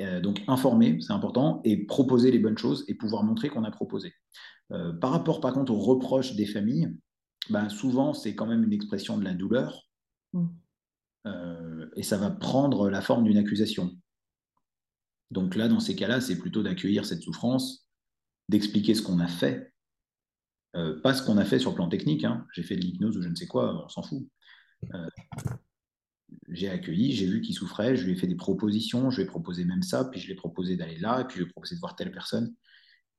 A: Euh, donc informer, c'est important, et proposer les bonnes choses et pouvoir montrer qu'on a proposé. Euh, par rapport, par contre, aux reproches des familles, ben, souvent, c'est quand même une expression de la douleur. Mm. Euh, et ça va prendre la forme d'une accusation. Donc là, dans ces cas-là, c'est plutôt d'accueillir cette souffrance, d'expliquer ce qu'on a fait, euh, pas ce qu'on a fait sur le plan technique. Hein. J'ai fait de l'hypnose ou je ne sais quoi, on s'en fout. j'ai accueilli, j'ai vu qu'il souffrait, je lui ai fait des propositions, je lui ai proposé même ça, puis je lui ai proposé d'aller là, puis je lui ai proposé de voir telle personne.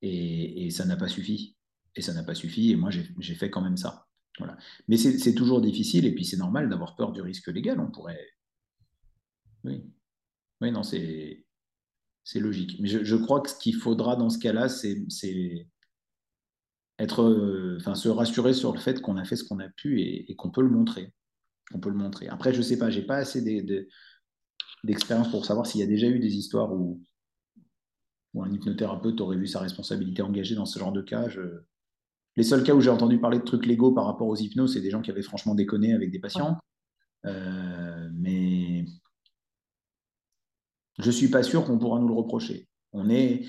A: Et, ça n'a pas suffi. Et ça n'a pas suffi. Et moi, j'ai fait quand même ça. Voilà. Mais c'est toujours difficile. Et puis, c'est normal d'avoir peur du risque légal. On pourrait. Oui. Oui, non, c'est logique. Mais je, crois que ce qu'il faudra dans ce cas-là, c'est être, enfin, se rassurer sur le fait qu'on a fait ce qu'on a pu et, qu'on peut le montrer. On peut le montrer. Après, je ne sais pas, j'ai pas assez d'expérience pour savoir s'il y a déjà eu des histoires où, un hypnothérapeute aurait vu sa responsabilité engagée dans ce genre de cas. Les seuls cas où j'ai entendu parler de trucs légaux par rapport aux hypnos, c'est des gens qui avaient franchement déconné avec des patients. Euh, mais je ne suis pas sûr qu'on pourra nous le reprocher. On est,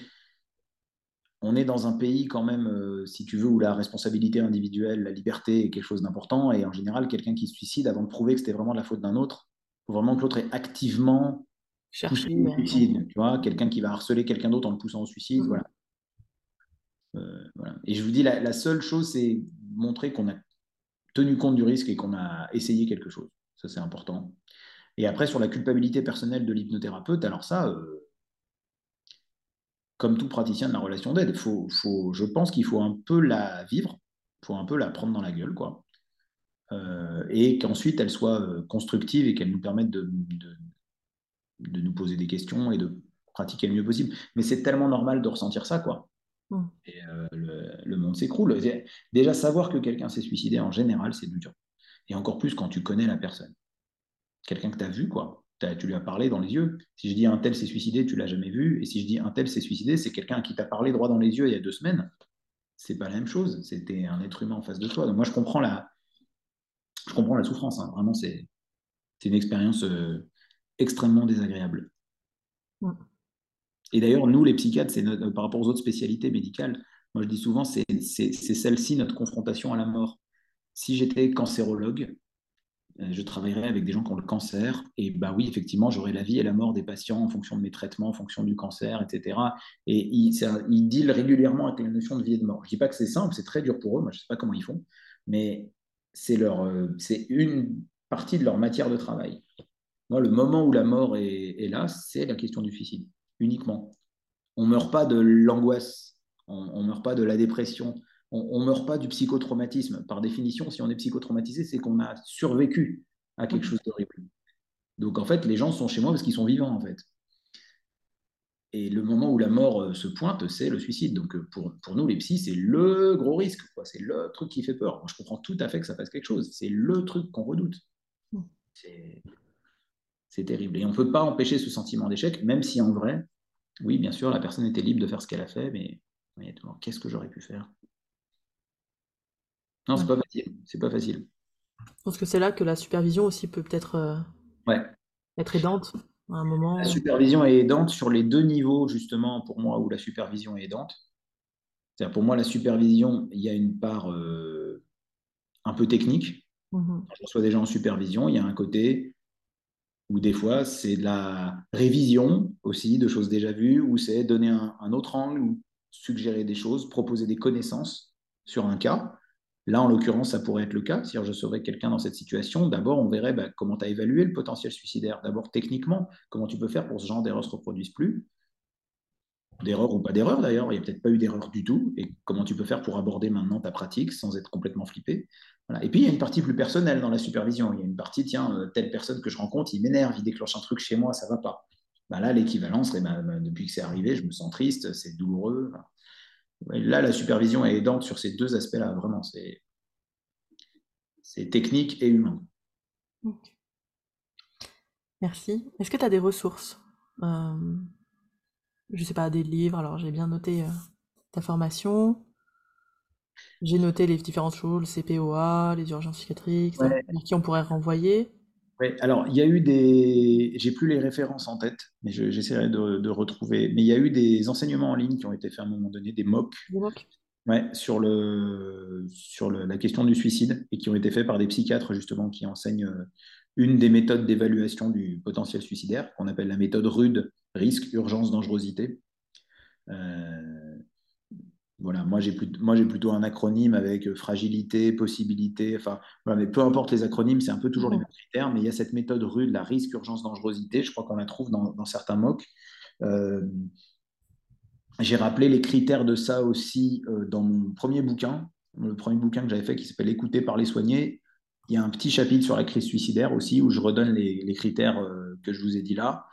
A: on est dans un pays quand même, euh, si tu veux, où la responsabilité individuelle, la liberté est quelque chose d'important. Et en général, quelqu'un qui se suicide, avant de prouver que c'était vraiment de la faute d'un autre, il faut vraiment que l'autre ait activement chercher au suicide, tu vois, quelqu'un qui va harceler quelqu'un d'autre en le poussant au suicide, mhm. euh, voilà. Et je vous dis, la, seule chose, c'est montrer qu'on a tenu compte du risque et qu'on a essayé quelque chose. Ça, c'est important. Et après, sur la culpabilité personnelle de l'hypnothérapeute, alors ça, euh, comme tout praticien de la relation d'aide, faut, faut, je pense qu'il faut un peu la vivre, il faut un peu la prendre dans la gueule, quoi. Euh, et qu'ensuite elle soit constructive et qu'elle nous permette de, de nous poser des questions et de pratiquer le mieux possible. Mais c'est tellement normal de ressentir ça, quoi.
B: Mm.
A: Et euh, le, monde s'écroule. Déjà, savoir que quelqu'un s'est suicidé, en général, c'est dur. Et encore plus quand tu connais la personne. Quelqu'un que tu as vu, quoi. Tu lui as parlé dans les yeux. Si je dis un tel s'est suicidé, tu l'as jamais vu. Et si je dis un tel s'est suicidé, c'est quelqu'un qui t'a parlé droit dans les yeux il y a deux semaines. C'est pas la même chose. C'était un être humain en face de toi. Donc moi, je comprends la, je comprends la souffrance. Hein. Vraiment, c'est une expérience euh, extrêmement désagréable. Et d'ailleurs, nous, les psychiatres, c'est par rapport aux autres spécialités médicales, moi je dis souvent, c'est celle-ci notre confrontation à la mort. Si j'étais cancérologue, je travaillerais avec des gens qui ont le cancer, et bah oui, effectivement, j'aurais la vie et la mort des patients en fonction de mes traitements, en fonction du cancer, etc. Et ils, dealent régulièrement avec la notion de vie et de mort. Je ne dis pas que c'est simple, c'est très dur pour eux, moi je ne sais pas comment ils font, mais euh, c'est une partie de leur matière de travail. Moi, le moment où la mort est, est là, c'est la question du suicide uniquement. On ne meurt pas de l'angoisse, on ne meurt pas de la dépression, on ne meurt pas du psychotraumatisme. Par définition, si on est psychotraumatisé, c'est qu'on a survécu à quelque chose d'horrible. Donc en fait, les gens sont chez moi parce qu'ils sont vivants en fait. Et le moment où la mort euh, se pointe, c'est le suicide. Donc euh, pour, pour nous, les psys, c'est le gros risque. C'est le truc qui fait peur. Moi, je comprends tout à fait que ça fasse quelque chose. C'est le truc qu'on redoute. Mm. C'est c'est terrible. Et on ne peut pas empêcher ce sentiment d'échec, même si en vrai, oui, bien sûr, la personne était libre de faire ce qu'elle a fait, mais, qu'est-ce que j'aurais pu faire? Non, c'est pas facile. C'est pas facile.
B: Je pense que c'est là que la supervision aussi peut peut-être
A: euh,
B: être aidante à un moment.
A: La supervision est aidante sur les deux niveaux, justement, pour moi, où la supervision est aidante. C'est-à-dire, pour moi, la supervision, il y a une part euh, un peu technique. Mmh Quand je reçois des gens en supervision, il y a un côté ou des fois c'est de la révision aussi de choses déjà vues, ou c'est donner un, autre angle, ou suggérer des choses, proposer des connaissances sur un cas. Là, en l'occurrence, ça pourrait être le cas. Si je saurais quelqu'un dans cette situation, d'abord, on verrait bah, comment tu as évalué le potentiel suicidaire. D'abord, techniquement, comment tu peux faire pour que ce genre d'erreur ne se reproduise plus d'erreur ou pas d'erreur d'ailleurs, il n'y a peut-être pas eu d'erreur du tout, et comment tu peux faire pour aborder maintenant ta pratique sans être complètement flippé? Et puis il y a une partie plus personnelle dans la supervision. Il y a une partie, tiens, euh, telle personne que je rencontre, il m'énerve, il déclenche un truc chez moi, ça va pas. Bah là, l'équivalence, bah, depuis que c'est arrivé, je me sens triste, c'est douloureux. Là, la supervision est aidante sur ces deux aspects-là, vraiment. C'est, c'est technique et humain.
B: Merci. Est-ce que tu as des ressources? Euh, je sais pas, des livres. Alors j'ai bien noté euh, ta formation. J'ai noté les différentes choses, le CPOA, les urgences psychiatriques, ouais. qui on pourrait renvoyer.
A: Oui, alors il y a eu des. J'ai plus les références en tête, mais j'essaierai de, retrouver. Mais il y a eu des enseignements en ligne qui ont été faits à un moment donné, des MOOC.
B: Des MOOC
A: Ouais, sur, le, sur le, la question du suicide et qui ont été faits par des psychiatres justement qui enseignent euh, une des méthodes d'évaluation du potentiel suicidaire qu'on appelle la méthode RUDE, risque, urgence, dangerosité. Euh, voilà, moi j'ai plutôt un acronyme avec fragilité, possibilité, enfin, mais peu importe les acronymes, c'est un peu toujours les mêmes critères, mais il y a cette méthode RUD, la risque, urgence, dangerosité, je crois qu'on la trouve dans, certains MOOC. Euh, j'ai rappelé les critères de ça aussi euh, dans mon premier bouquin, le premier bouquin que j'avais fait qui s'appelle Écouter par les soignés. Il y a un petit chapitre sur la crise suicidaire aussi où je redonne les, critères que je vous ai dit là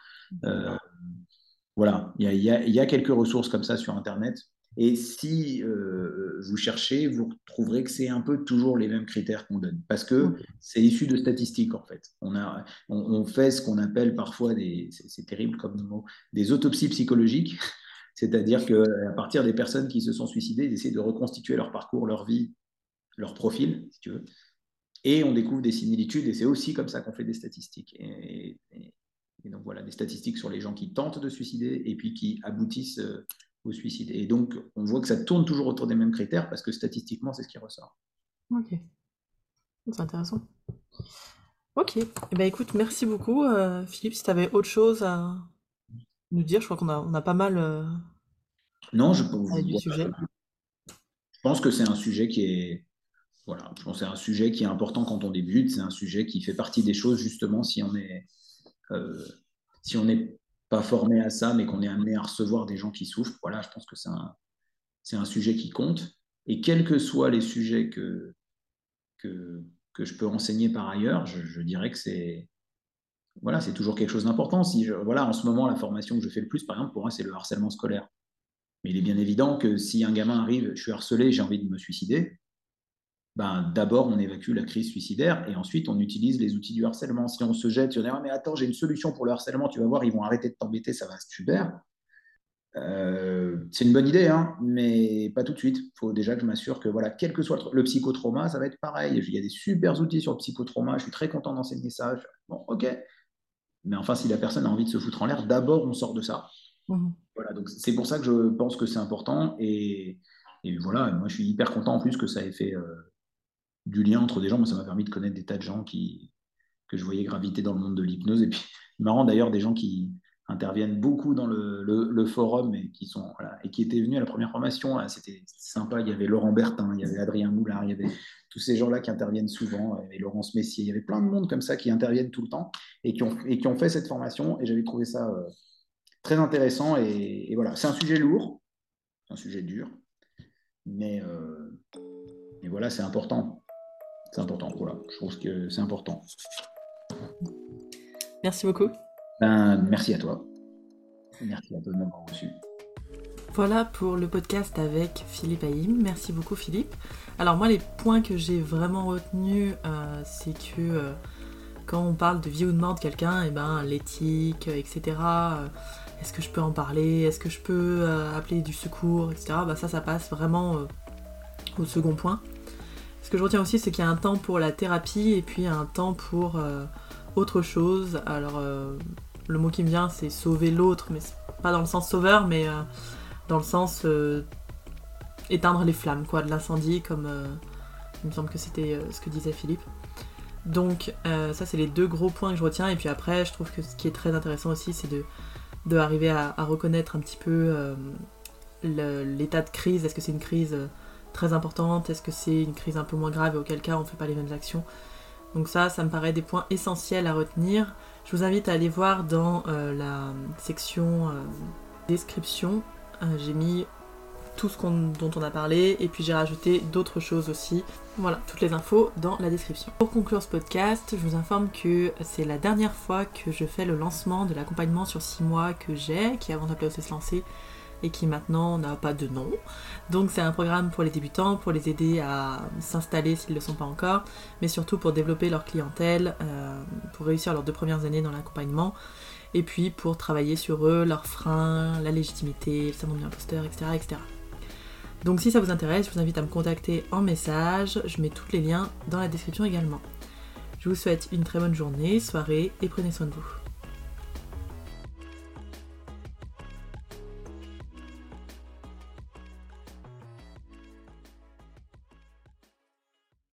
A: voilà, il y, a, quelques ressources comme ça sur Internet. Et si euh, vous cherchez, vous trouverez que c'est un peu toujours les mêmes critères qu'on donne, parce que c'est issu de statistiques en fait. On, a, on, fait ce qu'on appelle parfois des, c'est terrible comme mot, des autopsies psychologiques, c'est-à-dire qu'à partir des personnes qui se sont suicidées, ils essaient de reconstituer leur parcours, leur vie, leur profil, si tu veux, et on découvre des similitudes, et c'est aussi comme ça qu'on fait des statistiques. et, et donc voilà, des statistiques sur les gens qui tentent de suicider et puis qui aboutissent euh, au suicide. Et donc on voit que ça tourne toujours autour des mêmes critères parce que statistiquement, c'est ce qui ressort.
B: Ok. C'est intéressant. Ok. Eh ben, écoute, merci beaucoup, euh, Philippe. Si tu avais autre chose à nous dire, je crois qu'on a, on a pas mal. Euh,
A: non, je, du sujet. je pense que c'est un sujet qui est. Voilà, je pense c'est un sujet qui est important quand on débute. C'est un sujet qui fait partie des choses, justement, si on est euh, si on n'est pas formé à ça, mais qu'on est amené à recevoir des gens qui souffrent, voilà, je pense que c'est un, un sujet qui compte. Et quels que soient les sujets que, que, que je peux enseigner par ailleurs, je, dirais que c'est voilà, c'est toujours quelque chose d'important. Si voilà, en ce moment, la formation que je fais le plus, par exemple, pour moi, c'est le harcèlement scolaire. Mais il est bien évident que si un gamin arrive, je suis harcelé, j'ai envie de me suicider, ben, d'abord on évacue la crise suicidaire et ensuite on utilise les outils du harcèlement. Si on se jette sur ah, mais attends, j'ai une solution pour le harcèlement, tu vas voir, ils vont arrêter de t'embêter, ça va super. Euh, c'est une bonne idée, hein, mais pas tout de suite. Il faut déjà que je m'assure que, voilà, quel que soit le, psychotrauma, ça va être pareil. Il y a des super outils sur le psychotrauma, je suis très content d'enseigner ça. Bon, ok. Mais enfin, si la personne a envie de se foutre en l'air, d'abord on sort de ça. Mmh. Voilà, donc c'est pour ça que je pense que c'est important. Et, voilà, moi je suis hyper content en plus que ça ait fait euh, du lien entre des gens. Moi, ça m'a permis de connaître des tas de gens qui, que je voyais graviter dans le monde de l'hypnose. Et puis, marrant d'ailleurs, des gens qui, interviennent beaucoup dans le, forum et qui, sont, et qui étaient venus à la première formation. C'était sympa. Il y avait Laurent Bertin, il y avait Adrien Moulard, il y avait tous ces gens-là qui interviennent souvent, et Laurence Messier. Il y avait plein de monde comme ça qui interviennent tout le temps et qui ont, et qui ont fait cette formation. Et j'avais trouvé ça euh, très intéressant. Et, voilà, c'est un sujet lourd, un sujet dur, mais, euh, mais voilà, c'est important. C'est important. Voilà, je trouve que c'est important.
B: Merci beaucoup.
A: Ben, merci à toi. Merci à toi de m'avoir reçu.
B: Voilà pour le podcast avec Philippe Haïm. Merci beaucoup Philippe. Alors moi les points que j'ai vraiment retenus, euh, c'est que euh, quand on parle de vie ou de mort de quelqu'un, et eh ben, l'éthique, etc. Euh, est-ce que je peux en parler? Est-ce que je peux appeler du secours, etc. Bah, ça, ça passe vraiment au second point. Ce que je retiens aussi, c'est qu'il y a un temps pour la thérapie et puis un temps pour autre chose. Alors le mot qui me vient c'est sauver l'autre, mais pas dans le sens sauveur, mais euh, dans le sens euh, éteindre les flammes quoi, de l'incendie, comme euh, il me semble que c'était ce que disait Philippe. Donc ça c'est les deux gros points que je retiens, et puis après je trouve que ce qui est très intéressant aussi c'est de, de arriver à, reconnaître un petit peu l'état de crise, est-ce que c'est une crise très importante, est-ce que c'est une crise un peu moins grave et auquel cas on ne fait pas les mêmes actions? Donc ça, ça me paraît des points essentiels à retenir. Je vous invite à aller voir dans euh, la section euh, description. Euh, j'ai mis tout ce dont on a parlé et puis j'ai rajouté d'autres choses aussi. Voilà, toutes les infos dans la description. Pour conclure ce podcast, je vous informe que c'est la dernière fois que je fais le lancement de l'accompagnement sur 6 mois que j'ai, qui avant s'appelait se lancer et qui maintenant n'a pas de nom. Donc c'est un programme pour les débutants, pour les aider à s'installer s'ils ne le sont pas encore, mais surtout pour développer leur clientèle, euh, pour réussir leurs deux premières années dans l'accompagnement, et puis pour travailler sur eux, leurs freins, la légitimité, le syndrome de l'imposteur, etc., etc. Donc si ça vous intéresse, je vous invite à me contacter en message, je mets tous les liens dans la description également. Je vous souhaite une très bonne journée, soirée et prenez soin de vous.